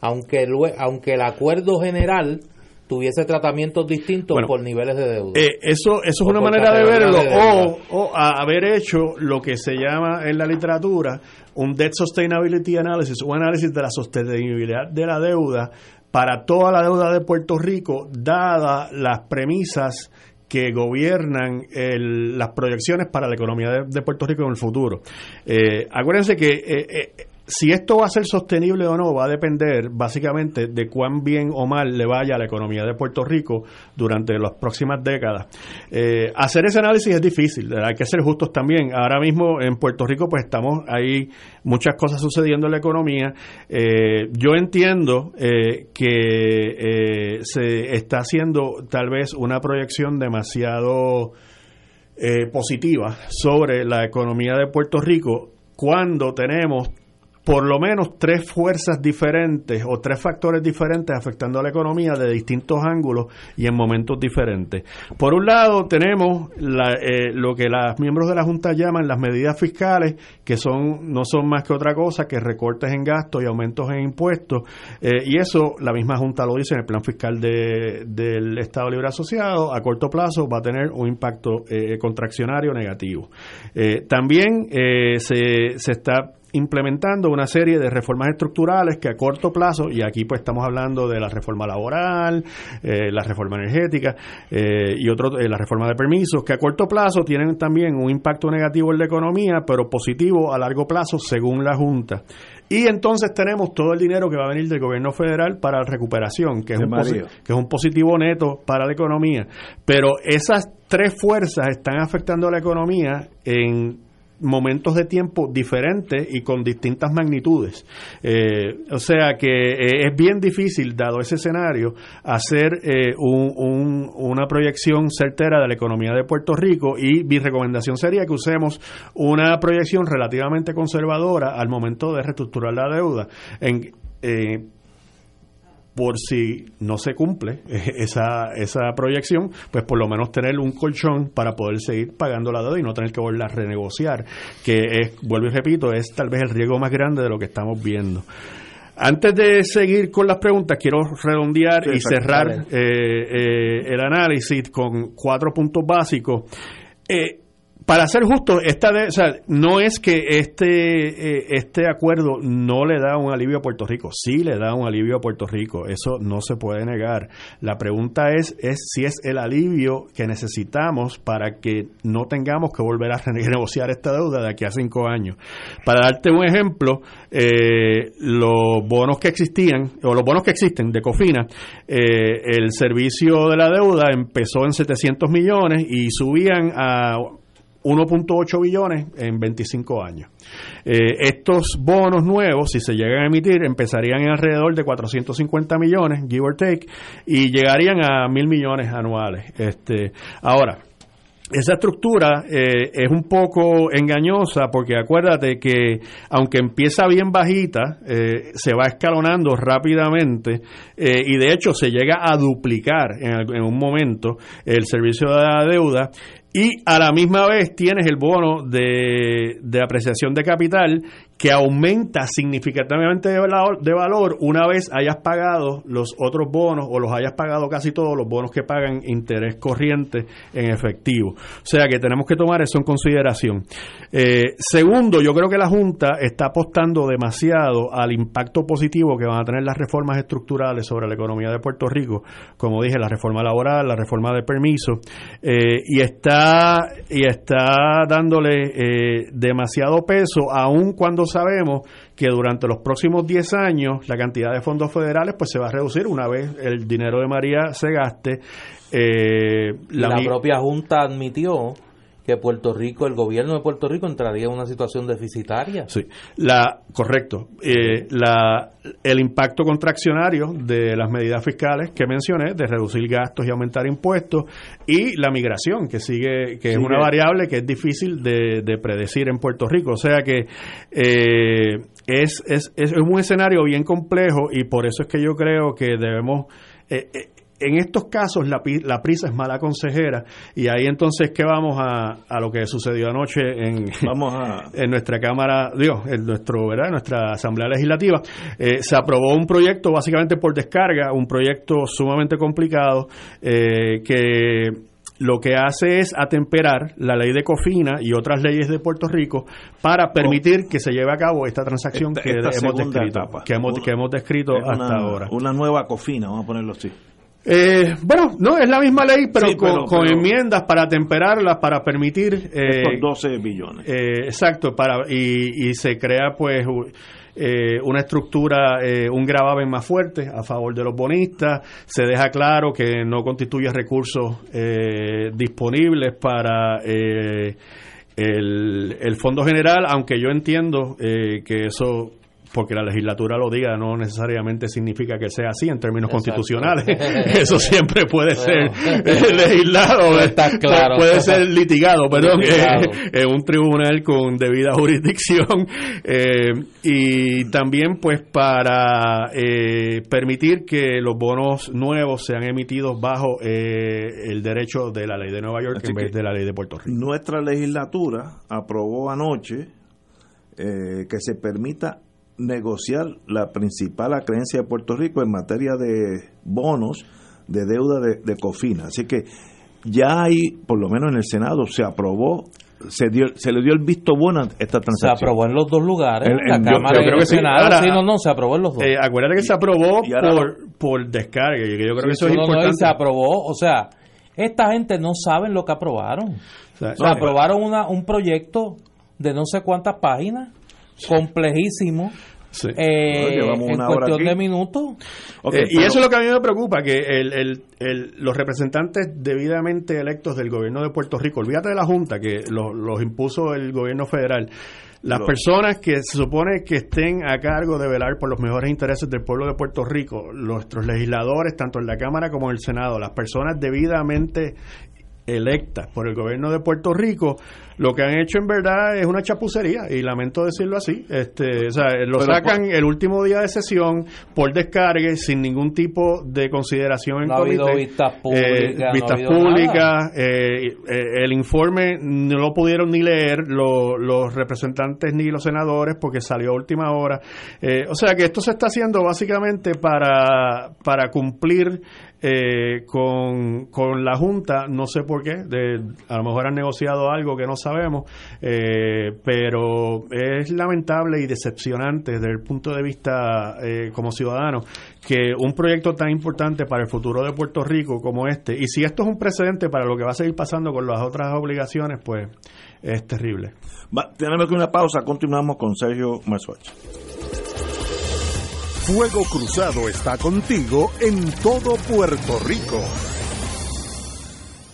aunque, aunque el acuerdo general tuviese tratamientos distintos Bueno, por niveles de deuda. Eh, eso, eso es una manera de verlo, de o, o a haber hecho lo que se llama en la literatura un Debt Sustainability Analysis, un análisis de la sostenibilidad de la deuda para toda la deuda de Puerto Rico, dadas las premisas que gobiernan el- las proyecciones para la economía de, de Puerto Rico en el futuro. Eh, acuérdense que eh, eh, si esto va a ser sostenible o no va a depender básicamente de cuán bien o mal le vaya a la economía de Puerto Rico durante las próximas décadas. Eh, hacer ese análisis es difícil, hay que ser justos también. Ahora mismo en Puerto Rico pues estamos, hay muchas cosas sucediendo en la economía. Eh, yo entiendo eh, que se está haciendo tal vez una proyección demasiado positiva sobre la economía de Puerto Rico cuando tenemos por lo menos tres fuerzas diferentes o tres factores diferentes afectando a la economía de distintos ángulos y en momentos diferentes. Por un lado tenemos eh, lo que los miembros de la Junta llaman las medidas fiscales, que son no son más que otra cosa que recortes en gastos y aumentos en impuestos, eh, y eso la misma Junta lo dice en el plan fiscal de- del Estado Libre Asociado, a corto plazo va a tener un impacto eh, contraccionario negativo. También se, se está implementando una serie de reformas estructurales que a corto plazo, y aquí pues estamos hablando de la reforma laboral, eh, la reforma energética eh, y otro, eh, la reforma de permisos, que a corto plazo tienen también un impacto negativo en la economía, pero positivo a largo plazo según la Junta. Y entonces tenemos todo el dinero que va a venir del gobierno federal para la recuperación, que es, un, que es un positivo neto para la economía. Pero esas tres fuerzas están afectando a la economía en momentos de tiempo diferentes y con distintas magnitudes. Eh, o sea que eh, es bien difícil, dado ese escenario, hacer eh, un- un- una proyección certera de la economía de Puerto Rico y mi recomendación sería que usemos una proyección relativamente conservadora al momento de reestructurar la deuda. Eh, por si no se cumple esa, esa proyección, pues por lo menos tener un colchón para poder seguir pagando la deuda y no tener que volver a renegociar, que es, vuelvo y repito, es tal vez el riesgo más grande de lo que estamos viendo. Antes de seguir con las preguntas, quiero redondear Sí, y cerrar eh, eh, el análisis con cuatro puntos básicos. Eh, para ser justo, esta de- o sea, no es que este, eh, este acuerdo no le da un alivio a Puerto Rico, sí le da un alivio a Puerto Rico, eso no se puede negar. La pregunta es, es si es el alivio que necesitamos para que no tengamos que volver a renegociar esta deuda de aquí a cinco años. Para darte un ejemplo, eh, los bonos que existían, o los bonos que existen de Cofina, eh, el servicio de la deuda empezó en 700 millones y subían a 1.8 billones en 25 años. Eh, estos bonos nuevos, si se llegan a emitir, empezarían en alrededor de 450 millones, give or take, y llegarían a mil millones anuales. Este, ahora, esa estructura eh, es un poco engañosa porque acuérdate que aunque empieza bien bajita, eh, se va escalonando rápidamente eh, y de hecho se llega a duplicar en, en un momento el servicio de la deuda y a la misma vez tienes el bono de, de apreciación de capital que aumenta significativamente de valor, una vez hayas pagado los otros bonos o los hayas pagado casi todos los bonos que pagan interés corriente en efectivo. O sea que tenemos que tomar eso en consideración. Eh, segundo, yo creo que la Junta está apostando demasiado al impacto positivo que van a tener las reformas estructurales sobre la economía de Puerto Rico, como dije, la reforma laboral, la reforma de permiso, eh, y está y está dándole eh, demasiado peso, aun cuando sabemos que durante los próximos 10 años la cantidad de fondos federales pues se va a reducir una vez el dinero de María se gaste. Eh, la, propia Junta admitió que Puerto Rico, el gobierno de Puerto Rico entraría en una situación deficitaria. Sí, la, correcto. Eh, la, el impacto contraccionario de las medidas fiscales que mencioné, de reducir gastos y aumentar impuestos, y la migración, que sigue, que es una variable que es difícil de, predecir en Puerto Rico. O sea que eh, es, es, es un escenario bien complejo y por eso es que yo creo que debemos... Eh, en estos casos la, la, prisa es mala consejera y ahí entonces que vamos a, a lo que sucedió anoche en, vamos a... en nuestra cámara, digo, en nuestro, ¿verdad? nuestra asamblea legislativa eh, se aprobó un proyecto básicamente por descarga, un proyecto sumamente complicado eh, que lo que hace es atemperar la ley de Cofina y otras leyes de Puerto Rico para permitir que se lleve a cabo esta transacción que, hemos descrito, que, hemos, que hemos descrito hasta ahora. Una nueva Cofina, vamos a ponerlo así. Eh, bueno, no, es la misma ley, pero, con, enmiendas para temperarlas, para permitir... Eh, estos 12 billones. Eh, exacto, para y, se crea pues eh, una estructura, un gravamen más fuerte a favor de los bonistas, se deja claro que no constituye recursos disponibles para... El, el, Fondo General, aunque yo entiendo que eso porque la legislatura lo diga no necesariamente significa que sea así en términos constitucionales. Eso siempre puede ser legislado, puede ser litigado, perdón, en un tribunal con debida jurisdicción. Eh, y también pues para eh, permitir que los bonos nuevos sean emitidos bajo eh, el derecho de la ley de Nueva York en vez de la ley de Puerto Rico. Nuestra legislatura aprobó anoche que se permita negociar la principal creencia de Puerto Rico en materia de bonos de deuda de, COFINA. Así que ya hay, por lo menos en el Senado, se aprobó se, dio, se le dio el visto bueno a esta transacción. Se aprobó en los dos lugares. la Cámara y el Senado. sí, no, no, se aprobó en los dos. Eh, acuérdate que se aprobó por, por descarga. Yo creo que eso es importante. se aprobó, o sea, esta gente no saben lo que aprobaron. O sea, aprobaron una, un proyecto de no sé cuántas páginas complejísimo. Eh, en cuestión de minutos. Eh, y eso es lo que a mí me preocupa, que el, los representantes debidamente electos del gobierno de Puerto Rico, olvídate de la Junta, que los impuso el gobierno federal, las personas que se supone que estén a cargo de velar por los mejores intereses del pueblo de Puerto Rico, nuestros legisladores, tanto en la Cámara como en el Senado, las personas debidamente electas por el gobierno de Puerto Rico, lo que han hecho en verdad es una chapucería y lamento decirlo así. Este, o sea, lo sacan el último día de sesión por descargue sin ningún tipo de consideración en no comité. Ha habido vistas públicas. vistas públicas. Eh, eh, el informe no lo pudieron ni leer los representantes ni los senadores porque salió a última hora. Eh, o sea que esto se está haciendo básicamente para, para cumplir eh, con, con la Junta, no sé por qué, de, a lo mejor han negociado algo que no sabemos, eh, pero es lamentable y decepcionante desde el punto de vista eh, como ciudadano que un proyecto tan importante para el futuro de Puerto Rico como este, y si esto es un precedente para lo que va a seguir pasando con las otras obligaciones, pues es terrible. tenemos que una pausa, continuamos con Sergio Marzuach. Fuego Cruzado está contigo en todo Puerto Rico.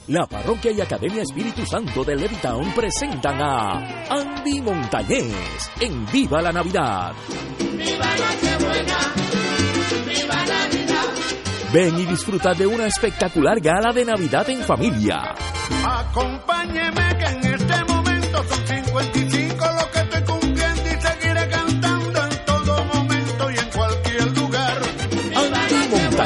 La Parroquia y Academia Espíritu Santo de Levittown presentan a Andy Montañez en Viva la Navidad. ¡Viva Nochebuena! ¡Viva Navidad! Ven y disfruta de una espectacular gala de Navidad en familia. Acompáñeme que en este momento son 55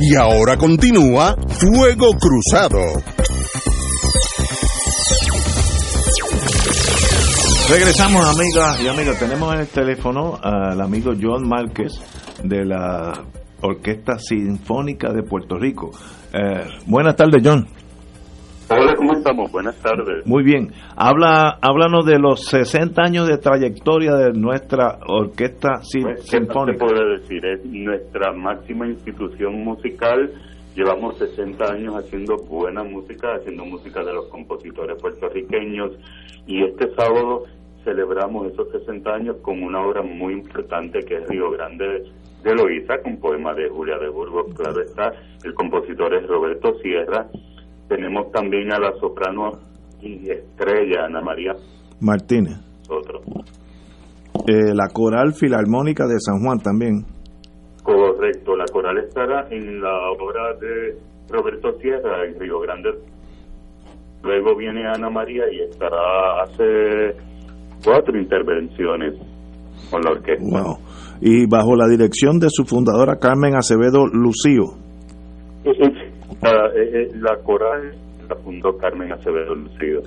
Y ahora continúa Fuego Cruzado. Regresamos, amigas y amigos. Tenemos en el teléfono al amigo John Márquez de la Orquesta Sinfónica de Puerto Rico. Eh, buenas tardes, John. Hola, ¿cómo estamos? Buenas tardes. Muy bien. Habla, háblanos de los 60 años de trayectoria de nuestra Orquesta Sin- Pues, ¿Qué Sinfónica. puedo decir? Es nuestra máxima institución musical. Llevamos 60 años haciendo buena música, haciendo música de los compositores puertorriqueños. Y este sábado celebramos esos 60 años con una obra muy importante que es Río Grande de Loíza, con poema de Julia de Burgos. Claro está, el compositor es Roberto Sierra. Tenemos también a la soprano y estrella Ana María Martínez. Otro. Eh, la Coral Filarmónica de San Juan también. Correcto, la coral estará en la obra de Roberto Sierra en Río Grande. Luego viene Ana María y estará hace cuatro intervenciones con la orquesta. Wow. Y bajo la dirección de su fundadora Carmen Acevedo Lucío. La, eh, eh, la coral la fundó Carmen Acevedo Lucido.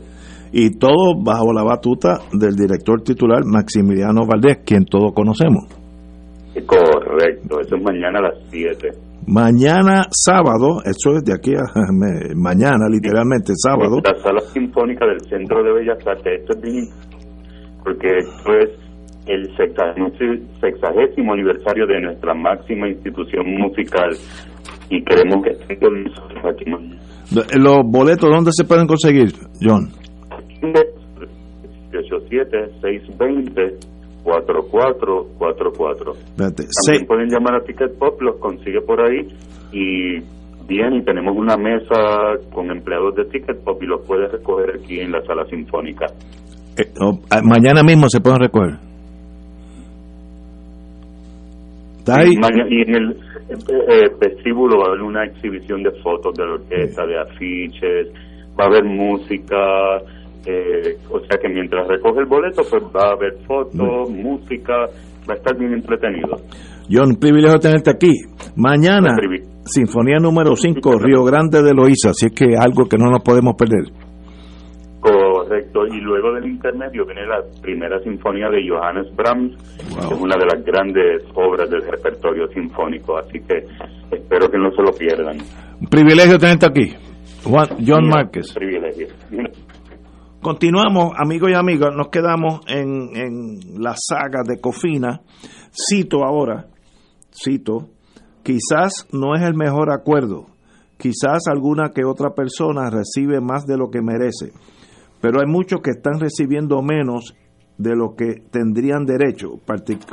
Y todo bajo la batuta del director titular Maximiliano Valdés, quien todos conocemos. Correcto, eso es mañana a las 7. Mañana sábado, eso es de aquí a me- mañana, literalmente sábado. La sala sinfónica del Centro de Bellas Artes, esto es bien, porque esto es el sexagésimo, sexagésimo aniversario de nuestra máxima institución musical y queremos que estén con nosotros aquí mañana. Los boletos, ¿dónde se pueden conseguir, John? 87-620-4444. Espérate, También se- pueden llamar a Ticket Pop, los consigue por ahí y bien, y tenemos una mesa con empleados de Ticket Pop y los puede recoger aquí en la sala sinfónica. eh, oh, ah, mañana mismo se pueden recoger. Y, en el eh, vestíbulo va a haber una exhibición de fotos de la orquesta, de afiches, va a haber música, eh, o sea que mientras recoge el boleto, pues va a haber fotos, música, va a estar bien entretenido. John, un privilegio tenerte aquí. Mañana, Sinfonía número 5, Río Grande de Loíza, así es que algo que no nos podemos perder. Correcto, y luego del intermedio viene la primera sinfonía de Johannes Brahms, que es una de las grandes obras del repertorio sinfónico, así que espero que no se lo pierdan. Un privilegio tenerte aquí. Juan, John Márquez. Privilegio. Continuamos, amigos y amigas, nos quedamos en, en la saga de Cofina. Cito ahora, cito, quizás no es el mejor acuerdo, quizás alguna que otra persona recibe más de lo que merece, pero hay muchos que están recibiendo menos de lo que tendrían derecho, partic-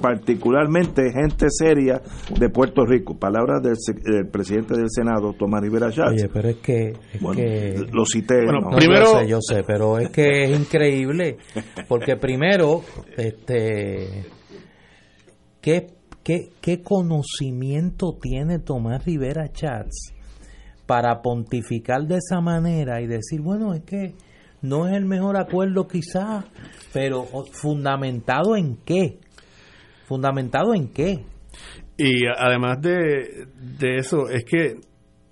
particularmente gente seria de Puerto Rico. Palabras del, se- del presidente del Senado, Tomás Rivera Schatz. Oye, pero es que... es Bueno, que- lo cité. No, ¿no? Yo sé, yo sé, pero es que es increíble. Porque primero, este... ¿Qué, qué, qué conocimiento tiene Tomás Rivera Chats para pontificar de esa manera y decir, bueno, es que no es el mejor acuerdo quizás, pero fundamentado en qué? ¿Fundamentado en qué? Y además de, de eso, es que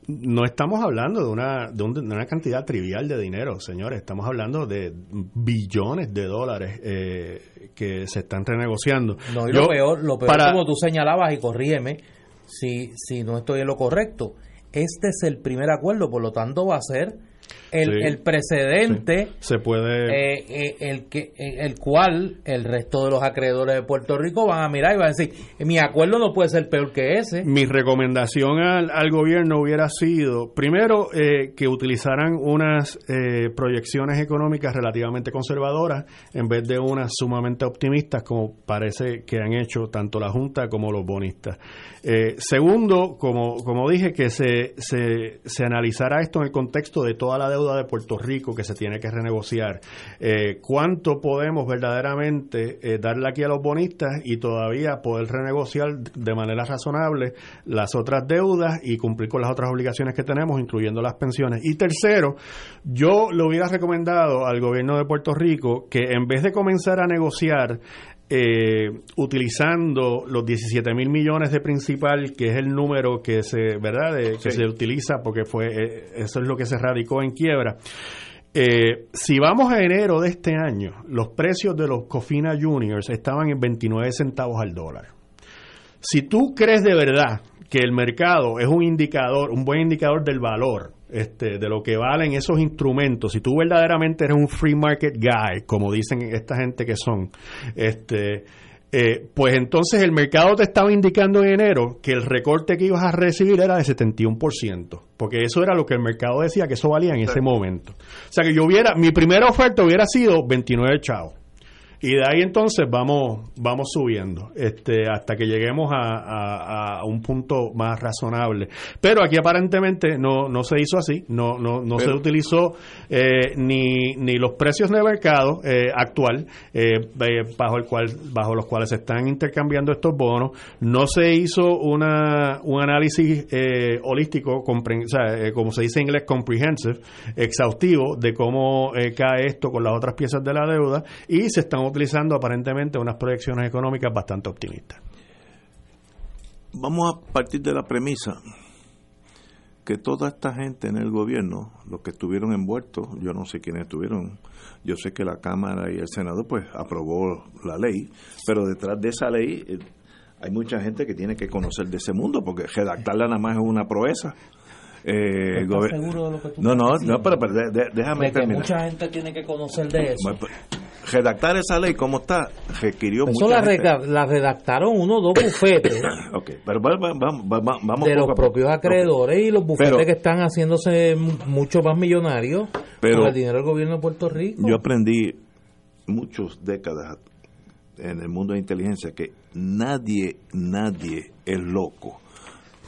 no estamos hablando de una, de, un- de una cantidad trivial de dinero, señores. Estamos hablando de billones de dólares eh, que se están renegociando. No, y Yo, lo peor, lo peor para- como tú señalabas, y corrígeme si, si no estoy en lo correcto, este es el primer acuerdo, por lo tanto va a ser el, Sí. el precedente Sí, se puede... eh, eh, el que eh, el cual el resto de los acreedores de Puerto Rico van a mirar y van a decir mi acuerdo no puede ser peor que ese Mi recomendación al, al gobierno hubiera sido, primero, eh, que utilizaran unas eh, proyecciones económicas relativamente conservadoras en vez de unas sumamente optimistas como parece que han hecho tanto la Junta como los bonistas. Segundo, como, como dije, que se, se, se analizara esto en el contexto de toda la deuda de Puerto Rico que se tiene que renegociar. Eh, ¿Cuánto podemos verdaderamente eh, darle aquí a los bonistas y todavía poder renegociar de manera razonable las otras deudas y cumplir con las otras obligaciones que tenemos, incluyendo las pensiones? Y tercero, yo le hubiera recomendado al gobierno de Puerto Rico que en vez de comenzar a negociar eh, utilizando los 17 mil millones de principal, que es el número que se, ¿verdad? De- que Sí. se utiliza porque fue eh, eso es lo que se radicó en quiebra. Eh, si vamos a enero de este año, los precios de los Cofina Juniors estaban en 29 centavos al dólar. Si tú crees de verdad que el mercado es un indicador, un buen indicador del valor, este, de lo que valen esos instrumentos, si tú verdaderamente eres un free market guy, como dicen esta gente que son, este, eh, pues entonces el mercado te estaba indicando en enero que el recorte que ibas a recibir era de 71%, porque eso era lo que el mercado decía que eso valía en ese momento. O sea que yo hubiera, mi primera oferta hubiera sido 29 chavos. Y de ahí entonces vamos vamos subiendo este hasta que lleguemos a, a- a un punto más razonable. Pero aquí aparentemente no, no se hizo así, no no, no se utilizó eh, ni, ni los precios de mercado eh, actual eh, eh, bajo el cual bajo los cuales se están intercambiando estos bonos, no se hizo una un análisis eh, holístico, compren- o sea, como se dice en inglés comprehensive, exhaustivo de cómo cae esto con las otras piezas de la deuda y se están utilizando aparentemente unas proyecciones económicas bastante optimistas. Vamos a partir de la premisa que toda esta gente en el gobierno, los que estuvieron envueltos, yo no sé quiénes estuvieron, yo sé que la Cámara y el Senado pues aprobó la ley, pero detrás de esa ley eh, hay mucha gente que tiene que conocer de ese mundo, porque redactarla nada más es una proeza. Eh, ¿Estás gober- seguro de lo que tú no, no, no, pero, pero de- de- déjame de que terminar. mucha gente tiene que conocer de eso Bueno, pues, Redactar esa ley como está requirió eso mucha la, gente. rega- la redactaron uno o dos bufetes Ok, pero va- va- va- vamos de los propios acreedores y los bufetes Pero- que están haciéndose mu- mucho más millonarios Pero- con el dinero del gobierno de Puerto Rico. Yo aprendí muchas décadas en el mundo de inteligencia que nadie, nadie es loco.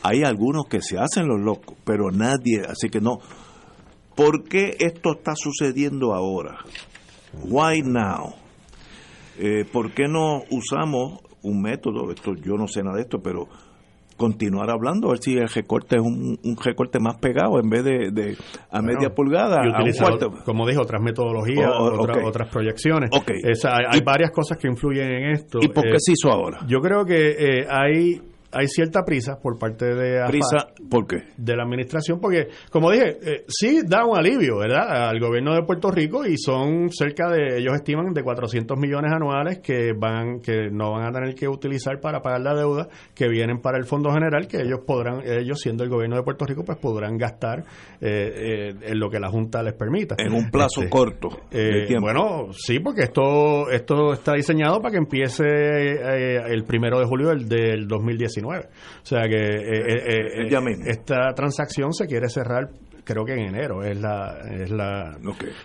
Hay algunos que se hacen los locos, pero nadie, así que no. ¿Por qué esto está sucediendo ahora? Why now? Eh, ¿Por qué no usamos un método? Esto yo no sé nada de esto, pero continuar hablando, a ver si el recorte es un, un recorte más pegado en vez de, de a media pulgada, y a un utilizar, cuarto. como dije, otras metodologías, Oh, oh, otras, proyecciones. Ok. Esa- hay, hay varias cosas que influyen en esto. ¿Y por qué Eh, se hizo ahora? Yo creo que eh, hay hay cierta prisa por parte de AFAC, Prisa, ¿por qué? de la administración porque como dije eh, sí da un alivio verdad al gobierno de Puerto Rico y son cerca de ellos estiman de 400 millones anuales que van que no van a tener que utilizar para pagar la deuda que vienen para el fondo general que ellos podrán ellos siendo el gobierno de Puerto Rico pues podrán gastar eh, eh, en lo que la junta les permita En un plazo Este, corto de eh, bueno, sí, porque esto esto está diseñado para que empiece eh, el primero de julio del, del 2019. O sea que eh, eh, eh, esta transacción se quiere cerrar creo que en enero es la es la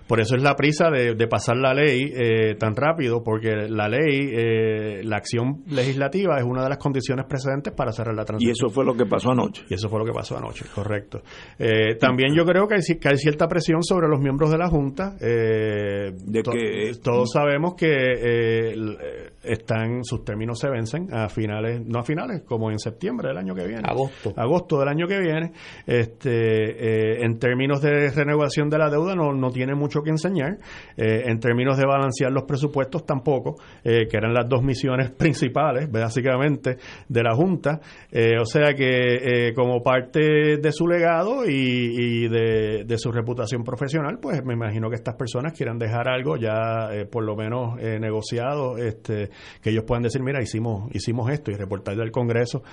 por eso es la prisa de, de pasar la ley eh, tan rápido porque la ley eh, la acción legislativa es una de las condiciones precedentes para cerrar la Y transacción eso fue lo que pasó anoche. y eso fue lo que pasó anoche, correcto. Eh, también yo creo que hay, que hay cierta presión sobre los miembros de la Junta. eh, to- que- todos sabemos que eh, eh, están sus términos se vencen a finales, no a finales, como en septiembre del año que viene. Agosto. Agosto del año que viene. Este, eh, en términos de renovación de la deuda no, no tiene mucho que enseñar. Eh, en términos de balancear los presupuestos tampoco, eh, que eran las dos misiones principales, básicamente, de la Junta. Eh, o sea que como parte de su legado y, de, su reputación profesional, pues me imagino que estas personas quieran dejar algo ya por lo menos negociado, este, que ellos puedan decir, mira, hicimos, hicimos esto y reportarle al Congreso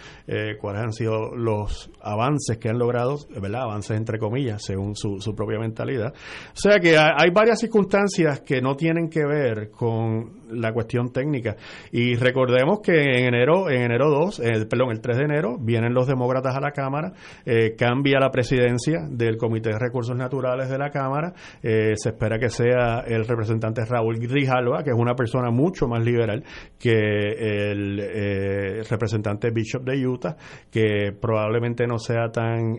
cuáles han sido los avances que han logrado, ¿verdad? Avances entre comillas, según su, su propia mentalidad. O sea que hay, hay varias circunstancias que no tienen que ver con la cuestión técnica. Y recordemos que en enero, en enero 2, eh, perdón, el 3 de enero, vienen los demócratas a la Cámara, eh, cambia la presidencia del Comité de Recursos Naturales de la Cámara, eh, se espera que sea el representante Raúl Grijalva, que es una persona mucho más liberal que el eh, representante Bishop de Utah, que probablemente no sea tan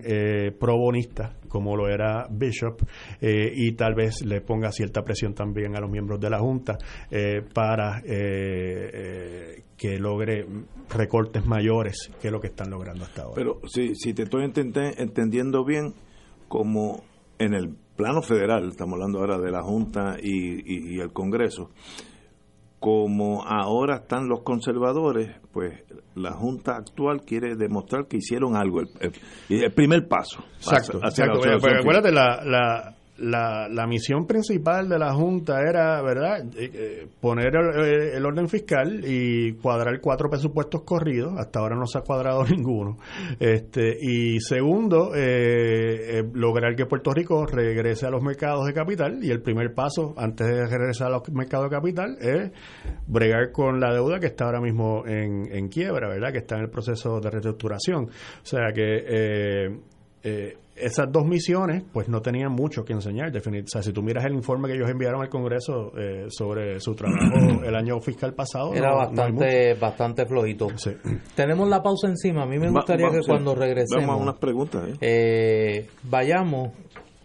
pro-bonista como lo era Bishop, y tal vez le ponga cierta presión también a los miembros de la Junta para eh, eh, que logre recortes mayores que lo que están logrando hasta ahora. Pero si, si te estoy entendiendo bien, como en el plano federal, estamos hablando ahora de la Junta y, y- y el Congreso, como ahora están los conservadores, pues la Junta actual quiere demostrar que hicieron algo, el, el- primer paso. Exacto, hacia la exacto. Pero, acuérdate, la, la, la, la misión principal de la Junta era, ¿verdad?, Eh, eh, poner el, eh, el orden fiscal y cuadrar cuatro presupuestos corridos. Hasta ahora no se ha cuadrado ninguno. este Y segundo, eh, lograr que Puerto Rico regrese a los mercados de capital. Y el primer paso, antes de regresar a los mercados de capital, es bregar con la deuda que está ahora mismo en, en quiebra, ¿verdad?, que está en el proceso de reestructuración. O sea que... esas dos misiones pues no tenían mucho que enseñar definit- o sea si tú miras el informe que ellos enviaron al Congreso eh, sobre su trabajo el año fiscal pasado Era no- no hay bastante, bastante flojito. Tenemos la pausa encima. A mí me gustaría va- que sí. cuando regresemos Vamos a unas preguntas. ¿eh? eh, vayamos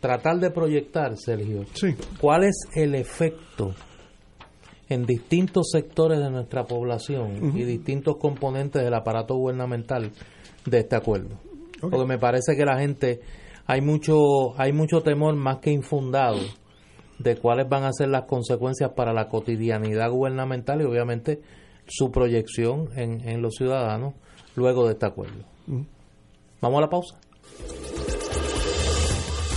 tratar de proyectar, Sergio, cuál es el efecto en distintos sectores de nuestra población y distintos componentes del aparato gubernamental de este acuerdo. Porque me parece que la gente hay mucho hay mucho temor más que infundado de cuáles van a ser las consecuencias para la cotidianidad gubernamental y obviamente su proyección en, en los ciudadanos luego de este acuerdo. Vamos a la pausa.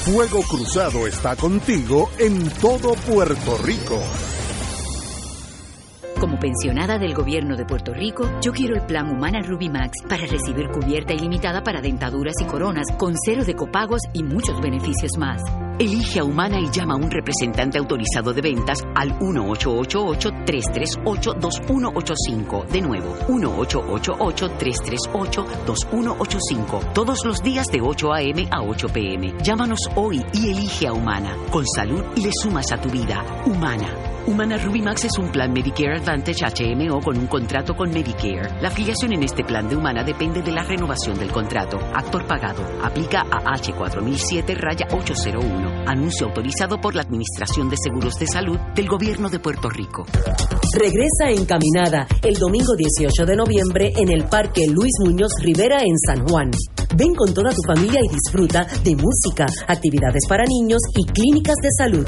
Fuego Cruzado está contigo en todo Puerto Rico. Como pensionada del gobierno de Puerto Rico, yo quiero el plan Humana Ruby Max para recibir cubierta ilimitada para dentaduras y coronas con cero de copagos y muchos beneficios más. Elige a Humana y llama a un representante autorizado de ventas al 1888-338-2185. De nuevo, 1888-338-2185. Todos los días de 8 a.m. a 8 p.m. Llámanos hoy y elige a Humana. Con salud le sumas a tu vida. Humana. Humana Rubimax es un plan Medicare Advantage HMO con un contrato con Medicare. La afiliación en este plan de Humana depende de la renovación del contrato. Actor pagado. Aplica a H4007-801. Anuncio autorizado por la Administración de Seguros de Salud del Gobierno de Puerto Rico. Regresa Encaminada el domingo 18 de noviembre en el Parque Luis Muñoz Rivera en San Juan. Ven con toda tu familia y disfruta de música, actividades para niños y clínicas de salud.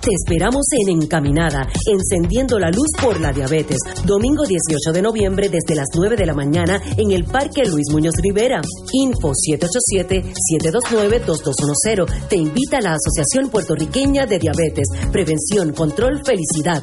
Te esperamos en Encaminada, encendiendo la luz por la diabetes. Domingo 18 de noviembre desde las 9 de la mañana en el Parque Luis Muñoz Rivera. Info 787-729-2210. Te invita la Asociación Puertorriqueña de Diabetes. Prevención, control, felicidad.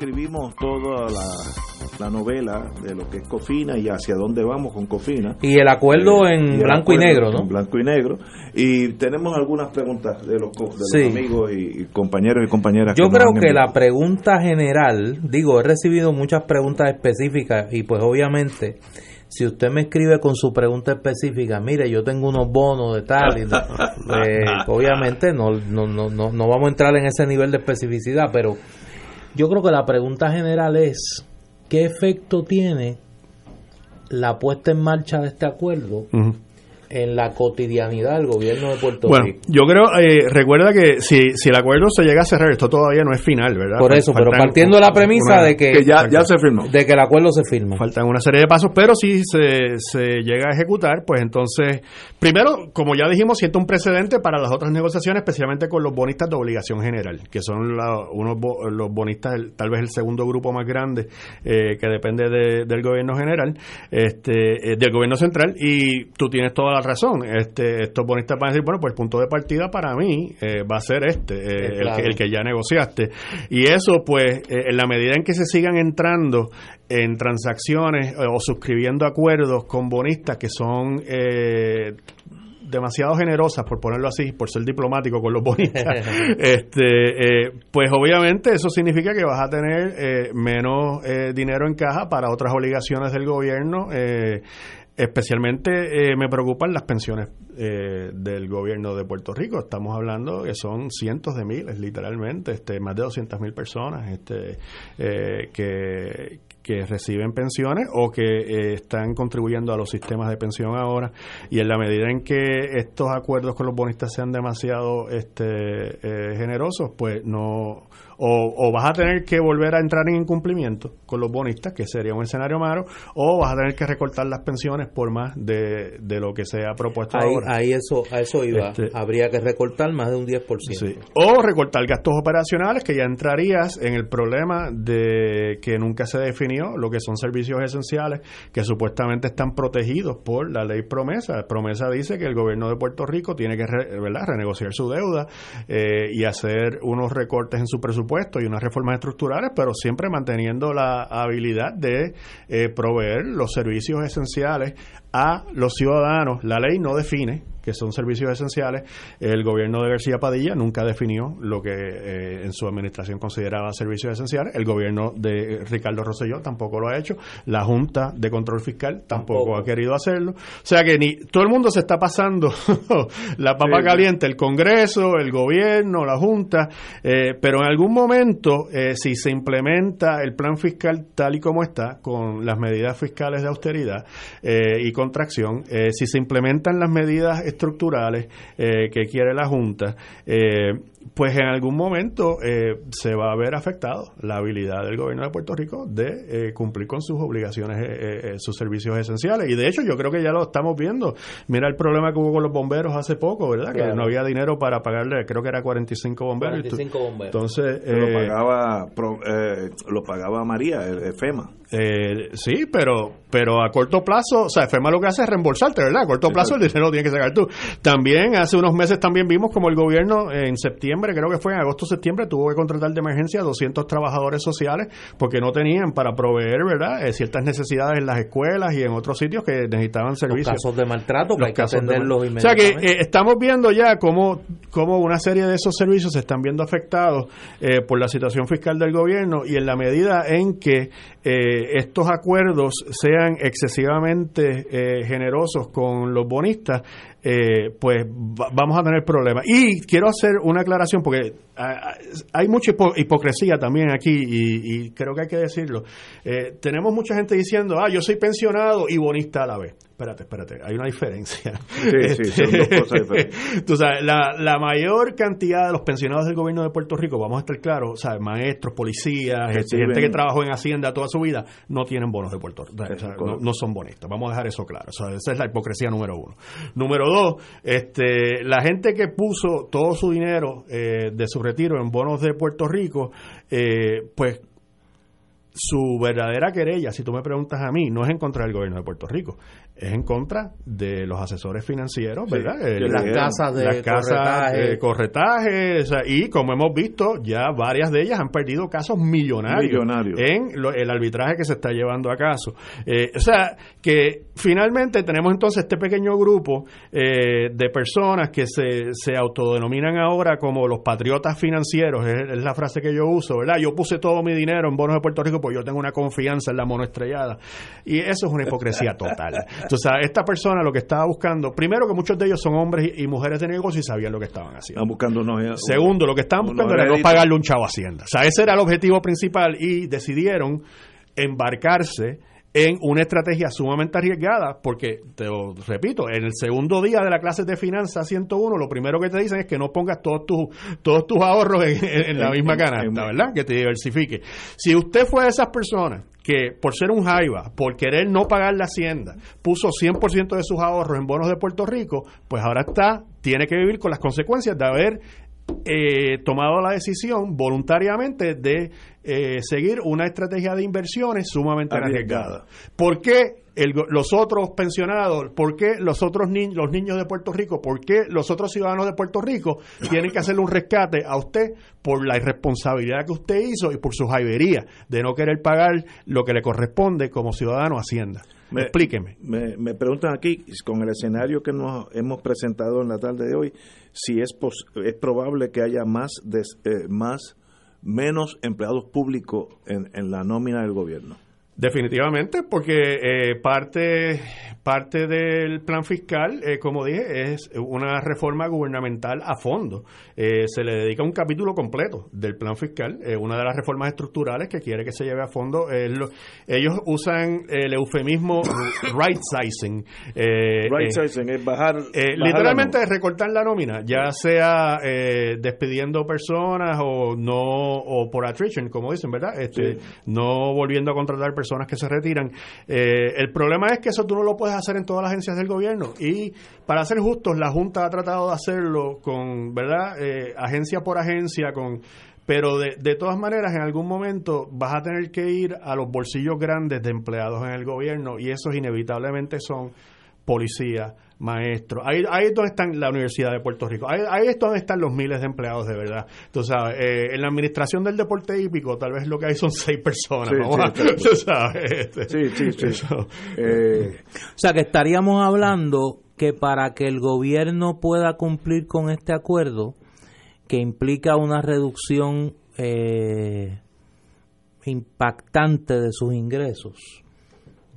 Ya describimos toda la, la novela de lo que es Cofina y hacia dónde vamos con Cofina. Y el acuerdo Eh, en y el blanco y negro, ¿no? en blanco y negro. Y tenemos algunas preguntas de los, co- de los Sí. amigos y, y compañeros y compañeras. Yo nos creo que la pregunta general, digo, he recibido muchas preguntas específicas y pues obviamente si usted me escribe con su pregunta específica, mire, yo tengo unos bonos de tal, y eh, obviamente no, no, no, no, no vamos a entrar en ese nivel de especificidad, pero yo creo que la pregunta general es, ¿qué efecto tiene la puesta en marcha de este acuerdo. En la cotidianidad del gobierno de Puerto Bueno, Rico? yo creo, eh, recuerda que si, si el acuerdo se llega a cerrar, esto todavía no es final, ¿verdad? Por eso, pero partiendo de la premisa una- de que, firmó. de que el acuerdo se firma. Faltan una serie de pasos, pero si se, se llega a ejecutar, pues entonces, primero, como ya dijimos, siente un precedente para las otras negociaciones, especialmente con los bonistas de obligación general, que son la- unos bo- los bonistas, el- tal vez el segundo grupo más grande eh, que depende de- del gobierno general, este, eh, del gobierno central, y tú tienes toda la razón. Este, estos bonistas van a decir, bueno, pues el punto de partida para mí eh, va a ser este, eh, el, que, el que ya negociaste. Y eso, pues, eh, en la medida en que se sigan entrando en transacciones eh, o suscribiendo acuerdos con bonistas que son eh, demasiado generosas, por ponerlo así, por ser diplomático con los bonistas, este, eh, pues obviamente eso significa que vas a tener eh, menos eh, dinero en caja para otras obligaciones del gobierno. Especialmente eh, me preocupan las pensiones eh, del gobierno de Puerto Rico. Estamos hablando que son cientos de miles, literalmente, este, más de 200 mil personas este, eh, que, que reciben pensiones o que eh, están contribuyendo a los sistemas de pensión ahora. Y en la medida en que estos acuerdos con los bonistas sean demasiado este, eh, generosos, pues no. O, o vas a tener que volver a entrar en incumplimiento con los bonistas, que sería un escenario malo, o vas a tener que recortar las pensiones por más de, de lo que se ha propuesto Ahí, ahora. ahí eso, a eso iba. Este- Habría que recortar más de un 10%. Sí. O recortar gastos operacionales, que ya entrarías en el problema de que nunca se definió lo que son servicios esenciales que supuestamente están protegidos por la ley promesa. Promesa dice que el gobierno de Puerto Rico tiene que re- ¿verdad? renegociar su deuda eh, y hacer unos recortes en su presupuesto y unas reformas estructurales, pero siempre manteniendo la habilidad de eh, proveer los servicios esenciales a los ciudadanos. La ley no define que son servicios esenciales. El gobierno de García Padilla nunca definió lo que eh, en su administración consideraba servicios esenciales. El gobierno de Ricardo Rosselló tampoco lo ha hecho. La Junta de Control Fiscal tampoco, Tampoco. ha querido hacerlo. O sea que ni todo el mundo se está pasando la papa Sí. caliente, el Congreso, el gobierno, la Junta, eh, pero en algún momento, eh, si se implementa el plan fiscal tal y como está, con las medidas fiscales de austeridad eh, y contracción, eh, si se implementan las medidas estructurales eh, que quiere la Junta, eh, pues en algún momento eh, se va a ver afectado la habilidad del gobierno de Puerto Rico de eh, cumplir con sus obligaciones, eh, sus servicios esenciales. Y de hecho yo creo que ya lo estamos viendo. Mira el problema que hubo con los bomberos hace poco, ¿verdad? Que no había dinero para pagarle, creo que era 45 bomberos. 45 bomberos. Entonces... lo, pagaba, lo pagaba María, el FEMA. Eh, sí, pero pero a corto plazo, o sea, FEMA lo que hace es reembolsarte, ¿verdad? A corto plazo el dinero lo tienes que sacar tú. También hace unos meses también vimos como el gobierno en septiembre, creo que fue en agosto septiembre, tuvo que contratar de emergencia a 200 trabajadores sociales porque no tenían para proveer, ¿verdad? Eh, ciertas necesidades en las escuelas y en otros sitios que necesitaban servicios. Los casos de maltrato que hay que atenderlos O sea que eh, estamos viendo ya cómo, cómo una serie de esos servicios se están viendo afectados eh, por la situación fiscal del gobierno y en la medida en que eh, estos acuerdos sean excesivamente generosos con los bonistas, eh, pues vamos a tener problemas. Y quiero hacer una aclaración porque hay mucha hipocresía también aquí y, creo que hay que decirlo. Eh, tenemos mucha gente diciendo, ah, yo soy pensionado y bonista a la vez. Espérate, espérate, hay una diferencia. Sí, sí, son dos cosas diferentes. Tú sabes, la, la, mayor cantidad de los pensionados del gobierno de Puerto Rico, vamos a estar claros, ¿sabes? maestros, policías, este, gente, que trabajó en Hacienda toda su vida, no tienen bonos de Puerto Rico, no, son bonistas. Vamos a dejar eso claro. esa es la hipocresía número uno. Número dos, este, la gente que puso todo su dinero eh, de su retiro en bonos de Puerto Rico, eh, pues su verdadera querella, si tú me preguntas a mí, no es en contra del gobierno de Puerto Rico, es en contra de los asesores financieros, ¿verdad? las casas de las casas corretaje. y como hemos visto, ya varias de ellas han perdido casos millonarios, en el arbitraje que se está llevando a caso. Eh, o sea, que finalmente tenemos entonces este pequeño grupo eh, de personas que se, se autodenominan ahora como los patriotas financieros, es, es, la frase que yo uso, ¿verdad? Yo puse todo mi dinero en bonos de Puerto Rico porque yo tengo una confianza en la monoestrellada. Y eso es una hipocresía total. Entonces, esta persona lo que estaba buscando, primero que muchos de ellos son hombres y mujeres de negocio y sabían lo que estaban haciendo. buscando Segundo, lo que estaban buscando era no pagarle un chavo a Hacienda. O sea, ese era el objetivo principal y decidieron embarcarse en una estrategia sumamente arriesgada, porque, te lo repito, en el segundo día de la clase de finanzas 101, lo primero que te dicen es que no pongas todos tus, todos tus ahorros en, la misma canasta, ¿verdad? Que te diversifique. Si usted fue de esas personas que por ser un jaiba, por querer no pagar la hacienda, puso 100% de sus ahorros en bonos de Puerto Rico, pues ahora está, tiene que vivir con las consecuencias de haber eh, tomado la decisión voluntariamente de eh, seguir una estrategia de inversiones sumamente arriesgada. ¿Por qué los otros pensionados, por qué los otros niños, los niños de Puerto Rico, por qué los otros ciudadanos de Puerto Rico tienen que hacerle un rescate a usted por la irresponsabilidad que usted hizo y por su jaibería de no querer pagar lo que le corresponde como ciudadano Hacienda? Me, Explíqueme. Me, me, preguntan aquí, con el escenario que nos hemos presentado en la tarde de hoy, si es, es probable que haya más, eh, más menos empleados públicos en, en la nómina del gobierno. Definitivamente, porque eh, parte, parte del plan fiscal, eh, como dije, es una reforma gubernamental a fondo. Eh, se le dedica un capítulo completo del plan fiscal. una de las reformas estructurales que quiere que se lleve a fondo. ellos usan el eufemismo right sizing. right sizing es bajar. literalmente es recortar la nómina, ya sea despidiendo personas o no o por attrition, como dicen, ¿verdad? Este, No volviendo a contratar personas personas que se retiran. Eh, el problema es que eso tú no lo puedes hacer en todas las agencias del gobierno y para ser justos, la Junta ha tratado de hacerlo con, ¿verdad? Eh, agencia por agencia, con pero de, de, todas maneras en algún momento vas a tener que ir a los bolsillos grandes de empleados en el gobierno y esos inevitablemente son policías, maestros. Ahí, ahí es donde está la Universidad de Puerto Rico. Ahí, ahí es donde están los miles de empleados de verdad. Entonces, eh, en la administración del deporte hípico, tal vez lo que hay son seis personas. Sí, sí, sí. Eh, o sea, que estaríamos hablando que para que el gobierno pueda cumplir con este acuerdo, que implica una reducción eh, impactante de sus ingresos,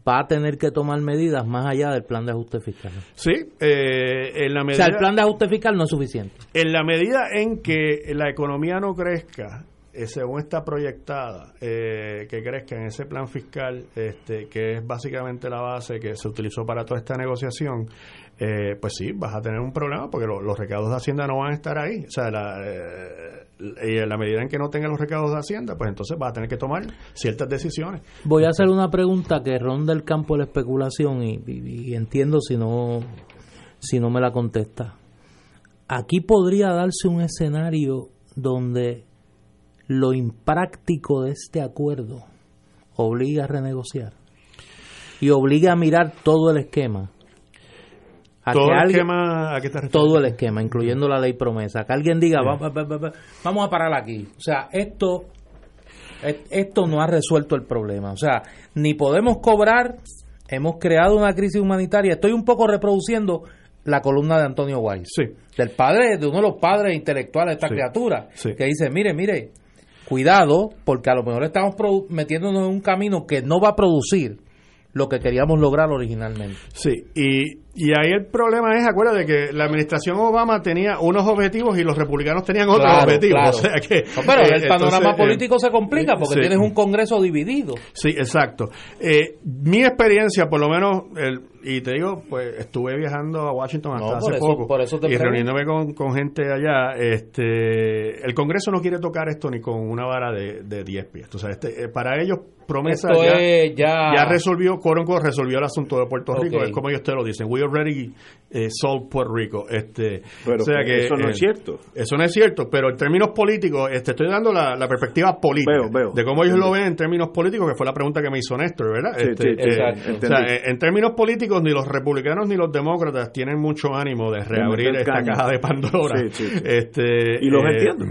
va a tener que tomar medidas más allá del plan de ajuste fiscal. Sí, eh, en la medida... O sea, el plan de ajuste fiscal no es suficiente. En la medida en que la economía no crezca eh, según está proyectada, eh, que crezca en ese plan fiscal, este, que es básicamente la base que se utilizó para toda esta negociación, eh, pues sí, vas a tener un problema porque lo- los recaudos de Hacienda no van a estar ahí. O sea, la, eh, en la medida en que no tengan los recaudos de Hacienda, pues entonces vas a tener que tomar ciertas decisiones. Voy a hacer una pregunta que ronda el campo de la especulación y, y- y entiendo si no, si no me la contesta. Aquí podría darse un escenario donde lo impráctico de este acuerdo obliga a renegociar y obliga a mirar todo el esquema. A Todo que el esquema, ¿a qué te refieres? todo el esquema, incluyendo la ley promesa. Que alguien diga, Sí. "Va- va- va- va- vamos a parar aquí. O sea, esto, es- esto no ha resuelto el problema. O sea, ni podemos cobrar, hemos creado una crisis humanitaria. Estoy un poco reproduciendo la columna de Antonio Weiss, del padre, de uno de los padres intelectuales de esta Sí. criatura, Sí. que dice, mire, mire, cuidado, porque a lo mejor estamos metiéndonos en un camino que no va a producir lo que queríamos lograr originalmente. Sí, y, y ahí el problema es, acuérdate que la administración Obama tenía unos objetivos y los republicanos tenían otros Claro, objetivos. claro. O sea que, No, pero eh, el panorama entonces, eh, político se complica porque sí. tienes un Congreso dividido. Sí, exacto. Eh, mi experiencia, por lo menos, el, y te digo, pues estuve viajando a Washington hasta No, hace eso- poco por eso te y reuniéndome con, con gente allá. Este, el Congreso no quiere tocar esto ni con una vara de, de 10 pies. O sea, este, eh, para ellos promesa ya, ya- ya resolvió, unquote, resolvió el asunto de Puerto Rico. Es como ellos te lo dicen. We already eh, solved Puerto Rico. Este, Pero o sea que eso no es cierto. Eso no es cierto, pero en términos políticos, este, estoy dando la, la perspectiva política Veo, veo. de cómo ellos lo ven en términos políticos, que fue la pregunta que me hizo Néstor, ¿verdad? Sí, Este, sí, eh, o sea, eh, en términos políticos, ni los republicanos ni los demócratas tienen mucho ánimo de reabrir esta caja de Pandora. Sí. Este, Y los eh, entiendo.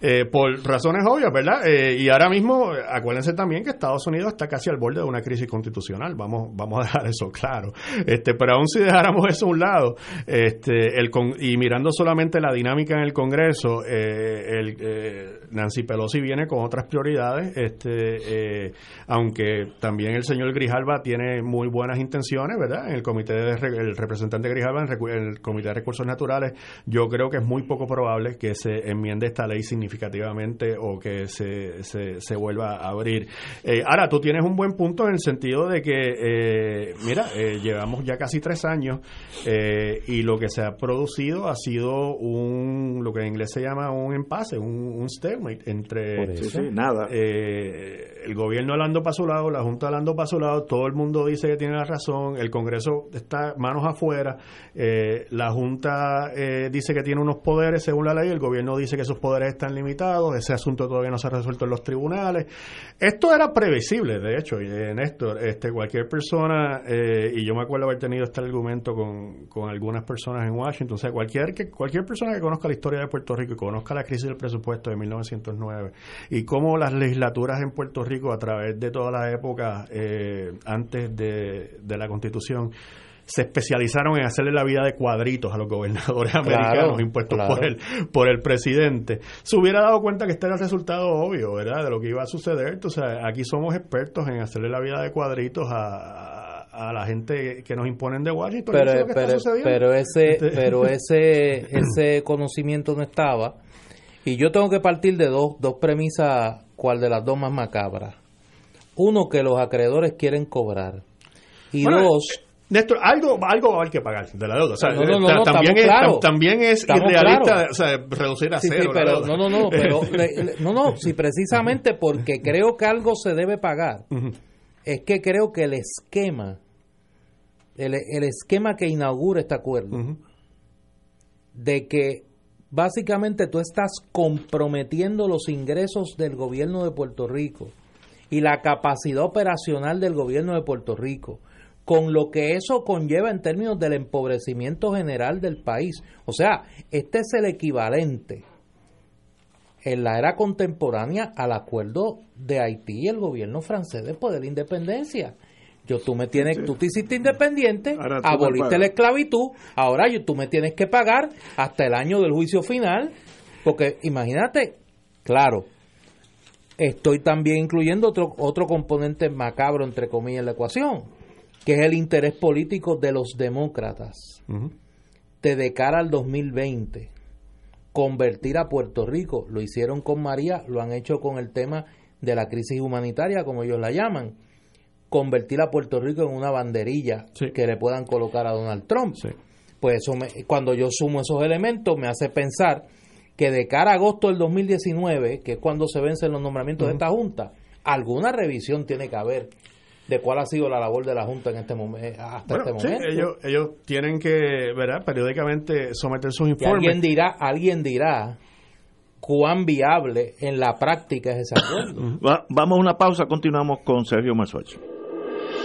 eh, por razones obvias, ¿verdad? Eh, y ahora mismo, eh, acuérdense también que Estados Unidos está casi al borde de una crisis constitucional. Vamos, vamos a dejar eso claro. Este, pero aún si dejáramos eso a un lado, este, el con- y mirando solamente la dinámica en el Congreso, eh, el, eh, Nancy Pelosi viene con otras prioridades, este, eh, aunque también el señor Grijalva tiene muy buenas intenciones, ¿verdad? En el comité de el representante Grijalva en recu- en el comité de recursos naturales, yo creo que es muy poco probable que se enmiende esta ley significativamente o que se, se, se vuelva a abrir. Eh, ahora, tú tienes un buen punto en el sentido de que, eh, mira, eh, llevamos ya casi tres años eh, y lo que se ha producido ha sido un, lo que en inglés se llama un empase, un, un stalemate entre. Sí, sí, nada. eh, el gobierno hablando para su lado, la Junta hablando para su lado, todo el mundo dice que tiene la razón, el Congreso está manos afuera, eh, la Junta eh, dice que tiene unos poderes según la ley, el gobierno dice que esos poderes están limitados, ese asunto todavía no se ha resuelto en los tribunales. Esto era previsible, de hecho, y, eh, Néstor, este, cualquier persona, eh, y yo me acuerdo haber tenido este argumento con, con algunas personas en Washington, o sea, cualquier, que, cualquier persona que conozca la historia de Puerto Rico y conozca la crisis del presupuesto de 1909 y cómo las legislaturas en Puerto Rico a través de todas las épocas eh, antes de, de la Constitución se especializaron en hacerle la vida de cuadritos a los gobernadores Claro, americanos impuestos claro. por el por el presidente. Se hubiera dado cuenta que este era el resultado obvio verdad de lo que iba a suceder. Sea aquí somos expertos en hacerle la vida de cuadritos a, a- la gente que nos imponen de Washington pero, es pero, pero ese Este- pero ese ese conocimiento no estaba y yo tengo que partir de dos, dos premisas cuál de las dos más macabras uno que los acreedores quieren cobrar y Bueno, dos Néstor, algo, algo va a haber que pagar de la deuda. O sea, No, no, no, ta- no, también, es, claros. tam- también es Estamos irrealista o sea, reducir a Sí, sí, cero. la pero deuda. no, no, no, pero le- le- no, no, sí, precisamente porque creo que algo se debe pagar. Es que creo que el esquema, el, el esquema que inaugura este acuerdo, de que básicamente tú estás comprometiendo los ingresos del gobierno de Puerto Rico y la capacidad operacional del gobierno de Puerto Rico con lo que eso conlleva en términos del empobrecimiento general del país. O sea, este es el equivalente en la era contemporánea al acuerdo de Haití y el gobierno francés después de la independencia. Yo tú me tienes, tú te hiciste independiente, aboliste la esclavitud, ahora yo, tú me tienes que pagar hasta el año del juicio final, porque imagínate, claro, estoy también incluyendo otro otro componente macabro entre comillas en la ecuación, que es el interés político de los demócratas Ujú. de, de cara al 2020 convertir a Puerto Rico. Lo hicieron con María, lo han hecho con el tema de la crisis humanitaria, como ellos la llaman. Convertir a Puerto Rico en una banderilla que le puedan colocar a Donald Trump. Pues eso me- cuando yo sumo esos elementos me hace pensar que de cara a agosto del 2019, que es cuando se vencen los nombramientos de esta Junta, alguna revisión tiene que haber de cuál ha sido la labor de la Junta en este momento hasta Bueno, este sí, momento. ellos, ellos tienen que, ¿verdad? Periódicamente someter sus Y informes. alguien dirá, alguien dirá cuán viable en la práctica es ese acuerdo. Va- vamos a una pausa, continuamos con Sergio Mazuacho.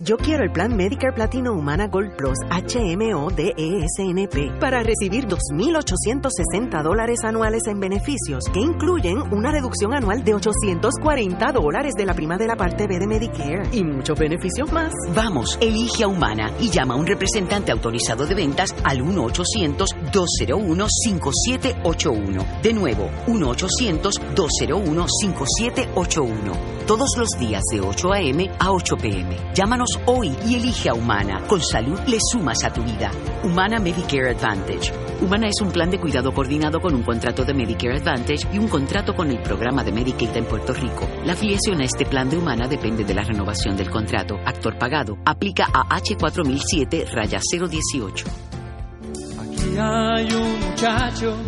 Yo quiero el plan Medicare Platino Humana Gold Plus HMO DESNP para recibir 2.860 dólares anuales en beneficios que incluyen una reducción anual de 840 dólares de la prima de la parte B de Medicare y muchos beneficios más. Vamos, elige a Humana y llama a un representante autorizado de ventas al 1-800-201-5781. De nuevo, 1-800-201-5781. Todos los días de 8 a.m. a 8 p.m. Llámanos hoy y elige a Humana. Con salud le sumas a tu vida. Humana Medicare Advantage. Humana es un plan de cuidado coordinado con un contrato de Medicare Advantage y un contrato con el programa de Medicaid en Puerto Rico. La afiliación a este plan de Humana depende de la renovación del contrato. Actor pagado. Aplica a H4007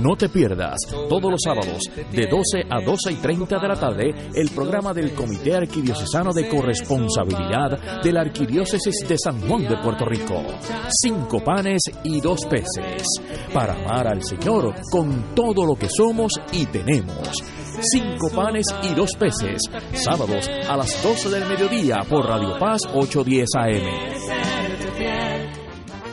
No te pierdas todos los sábados de 12 a 12 y 30 de la tarde el programa del Comité Arquidiocesano de Corresponsabilidad de la Arquidiócesis de San Juan de Puerto Rico. Cinco panes y dos peces para amar al Señor con todo lo que somos y tenemos. Cinco panes y dos peces, sábados a las 12 del mediodía por Radio Paz 810 AM.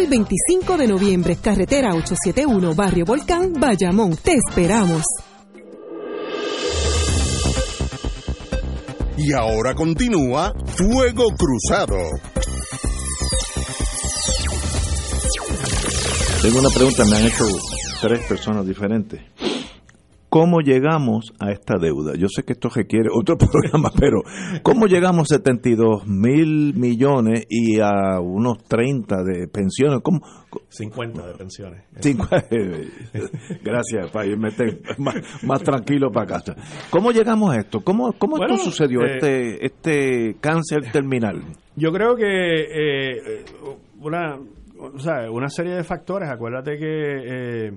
y 25 de noviembre, carretera 871, Barrio Volcán, Bayamón. Te esperamos. Y ahora continúa Fuego Cruzado. Tengo una pregunta, me han hecho tres personas diferentes. ¿Cómo llegamos a esta deuda? Yo sé que esto requiere otro programa, pero ¿cómo llegamos a 72 mil millones y a unos 30 de pensiones? ¿Cómo? 50 de pensiones. Gracias, para irme más, más tranquilo para casa. ¿Cómo llegamos a esto? ¿Cómo, cómo Bueno, esto sucedió, eh, este, este cáncer terminal? Yo creo que eh, una, o sea, una serie de factores. Acuérdate que eh,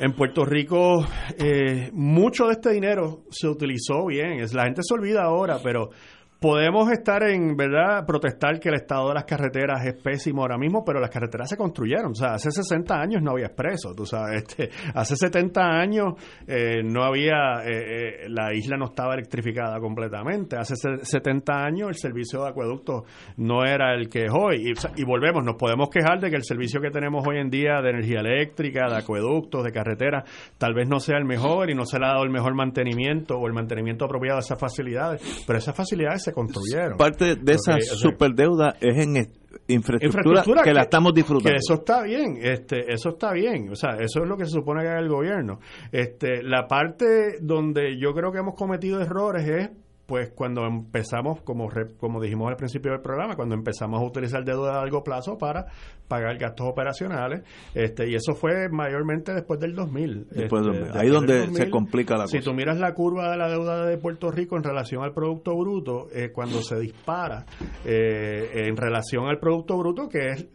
en Puerto Rico eh, mucho de este dinero se utilizó bien. Es, la gente se olvida ahora, pero podemos estar en, ¿verdad?, protestar que el estado de las carreteras es pésimo ahora mismo, pero las carreteras se construyeron. O sea, hace 60 años no había expreso, tú sabes. Este, hace 70 años eh, no había, eh, eh, la isla no estaba electrificada completamente. Hace se- 70 años el servicio de acueductos no era el que es hoy. Y, volvemos, nos podemos quejar de que el servicio que tenemos hoy en día de energía eléctrica, de acueductos, de carreteras, tal vez no sea el mejor y no se le ha dado el mejor mantenimiento o el mantenimiento apropiado de esas facilidades, pero esas facilidades se construyeron. Parte de esa Ok, o sea, superdeuda es en est- infraestructura, que, la estamos disfrutando. que eso está bien, este, eso está bien, o sea, eso es lo que se supone que haga el gobierno. Este, la parte donde yo creo que hemos cometido errores es pues cuando empezamos, como re- como dijimos al principio del programa, cuando empezamos a utilizar deuda a largo plazo para pagar gastos operacionales, este, y eso fue mayormente después del 2000. Después Este, 2000. Ahí donde se 2000, complica la si cosa. tú miras la curva de la deuda de Puerto Rico en relación al Producto Bruto, eh, cuando se dispara eh, en relación al Producto Bruto, que es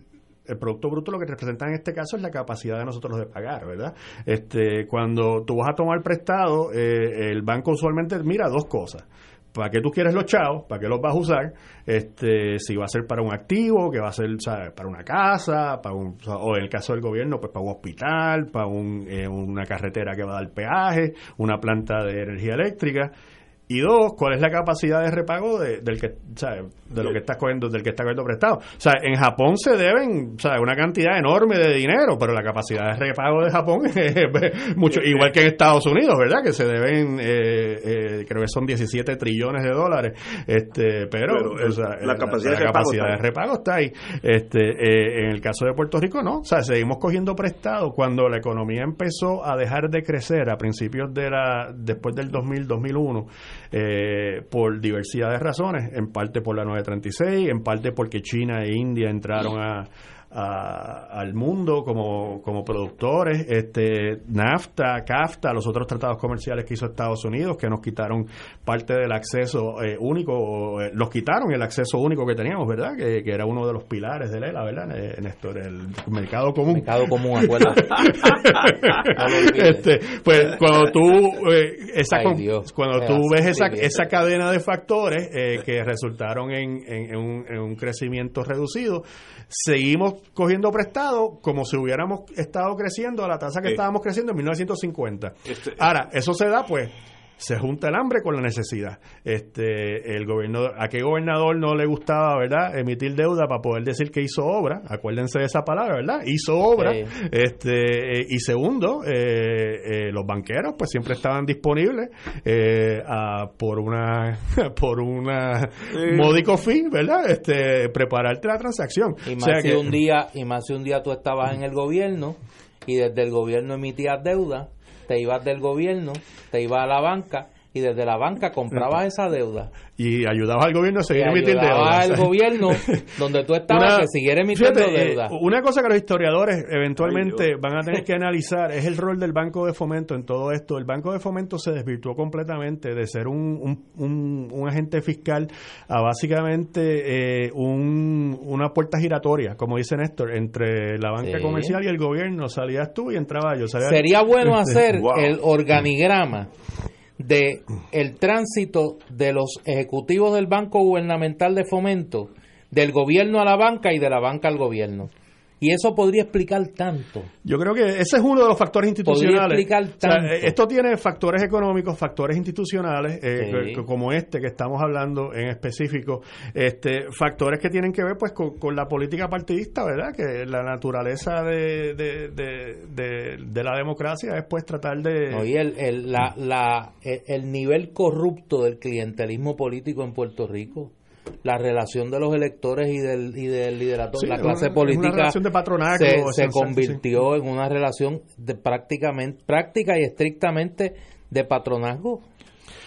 el Producto Bruto lo que representa en este caso es la capacidad de nosotros de pagar, ¿verdad? Este, cuando tú vas a tomar prestado, eh, el banco usualmente mira dos cosas. ¿Para qué tú quieres los chavos? ¿Para qué los vas a usar? Este, si va a ser para un activo, que va a ser ¿sabes? para una casa, para un, o en el caso del gobierno, pues para un hospital, para un, eh, una carretera que va a dar peaje, una planta de energía eléctrica. Y dos, ¿cuál es la capacidad de repago de, del que, ¿sabes? de lo que estás cogiendo, del que está cogiendo prestado? O sea, en Japón se deben, ¿sabes? una cantidad enorme de dinero, pero la capacidad de repago de Japón es mucho, igual que en Estados Unidos, ¿verdad? Que se deben, eh, eh, creo que son 17 trillones de dólares, este, pero, Pero, o sea, la capacidad de la repago capacidad está de repago está ahí. Este, eh, en el caso de Puerto Rico, no. O sea, seguimos cogiendo prestado cuando la economía empezó a dejar de crecer a principios de la, después del 2000, 2001, eh, por diversidad de razones, en parte por la 936, en parte porque China e India entraron a, a- al mundo como, como productores, este NAFTA, CAFTA, los otros tratados comerciales que hizo Estados Unidos, que nos quitaron parte del acceso eh, único, o, eh, nos quitaron el acceso único que teníamos, ¿verdad? Que, que era uno de los pilares de ELA, ¿verdad? Eh, Néstor, el mercado común. Mercado común, este, pues cuando tú eh, esa Ay, con- Dios. cuando tú ves esa, esa cadena de factores eh, que resultaron en, en- en un, en un crecimiento reducido seguimos cogiendo prestado como si hubiéramos estado creciendo a la tasa que Eh. estábamos creciendo en 1950 Este- ahora eso se da pues se junta el hambre con la necesidad. Este, el gobernador, a qué gobernador no le gustaba, ¿verdad? Emitir deuda para poder decir que hizo obra. Acuérdense de esa palabra, ¿verdad? Hizo obra. Sí. Este, eh, y segundo, eh, eh, los banqueros, pues siempre estaban disponibles eh, a- por una, por una módico fee, ¿verdad? Este, prepararte la transacción. Y O más sea si que- un día, y más si un día tú estabas en el gobierno y desde el gobierno emitías deuda, te ibas del gobierno, te ibas a la banca y desde la banca comprabas esa deuda. y ayudabas al gobierno a seguir Y emitiendo ayudabas deuda. al gobierno donde tú estabas Una- que siguiera emitiendo fíjate, eh, deuda. una cosa que los historiadores eventualmente van a tener que analizar es el rol del Banco de Fomento en todo esto. El Banco de Fomento se desvirtuó completamente de ser un, un, un- un agente fiscal a básicamente eh, un- una puerta giratoria, como dice Néstor, entre la banca Sí. comercial y el gobierno. Salías tú y entraba yo. salía- Sería bueno hacer wow. el organigrama de el tránsito de los ejecutivos del Banco Gubernamental de Fomento, del gobierno a la banca y de la banca al gobierno. Y eso podría explicar tanto. Yo creo que ese es uno de los factores institucionales. explicar O sea, tanto. eh, esto tiene factores económicos, factores institucionales, eh, Sí. que- como este que estamos hablando en específico, este, factores que tienen que ver pues con, con la política partidista, ¿verdad? Que la naturaleza de, de, de, de- de la democracia es pues tratar de... ¿no? Y el, el, la, la, el- el nivel corrupto del clientelismo político en Puerto Rico, la relación de los electores y del, y del liderato Sí, la clase una- política una relación de patronazgo se, convirtió en una relación de prácticamente práctica y estrictamente de patronazgo.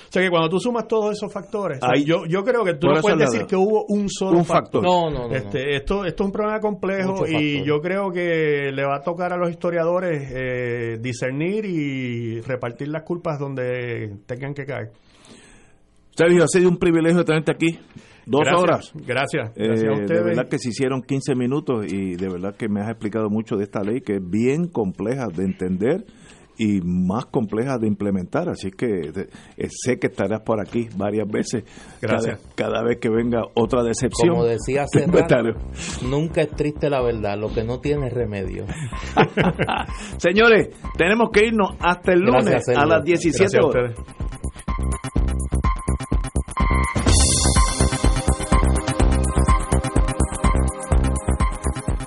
O sea que cuando tú sumas todos esos factores, o sea, Ahí- yo, yo creo que tú no puedes decir que hubo un solo un factor. No, no, no, Este, Esto, esto es un problema complejo y yo creo que le va a tocar a los historiadores eh, discernir y repartir las culpas donde tengan que caer. Sergio, ha sido un privilegio tenerte aquí. Dos Gracias, horas. Gracias. Eh, Gracias a de ustedes. verdad que se hicieron 15 minutos y de verdad que me has explicado mucho de esta ley que es bien compleja de entender y más complejas de implementar. Así que de- eh, sé que estarás por aquí varias veces. Gracias. Cada, cada vez que venga otra decepción. Como decía estaré- nunca es triste la verdad, lo que no tiene es remedio. Señores, tenemos que irnos hasta el lunes Gracias, Sergio. a las 17 Gracias a horas.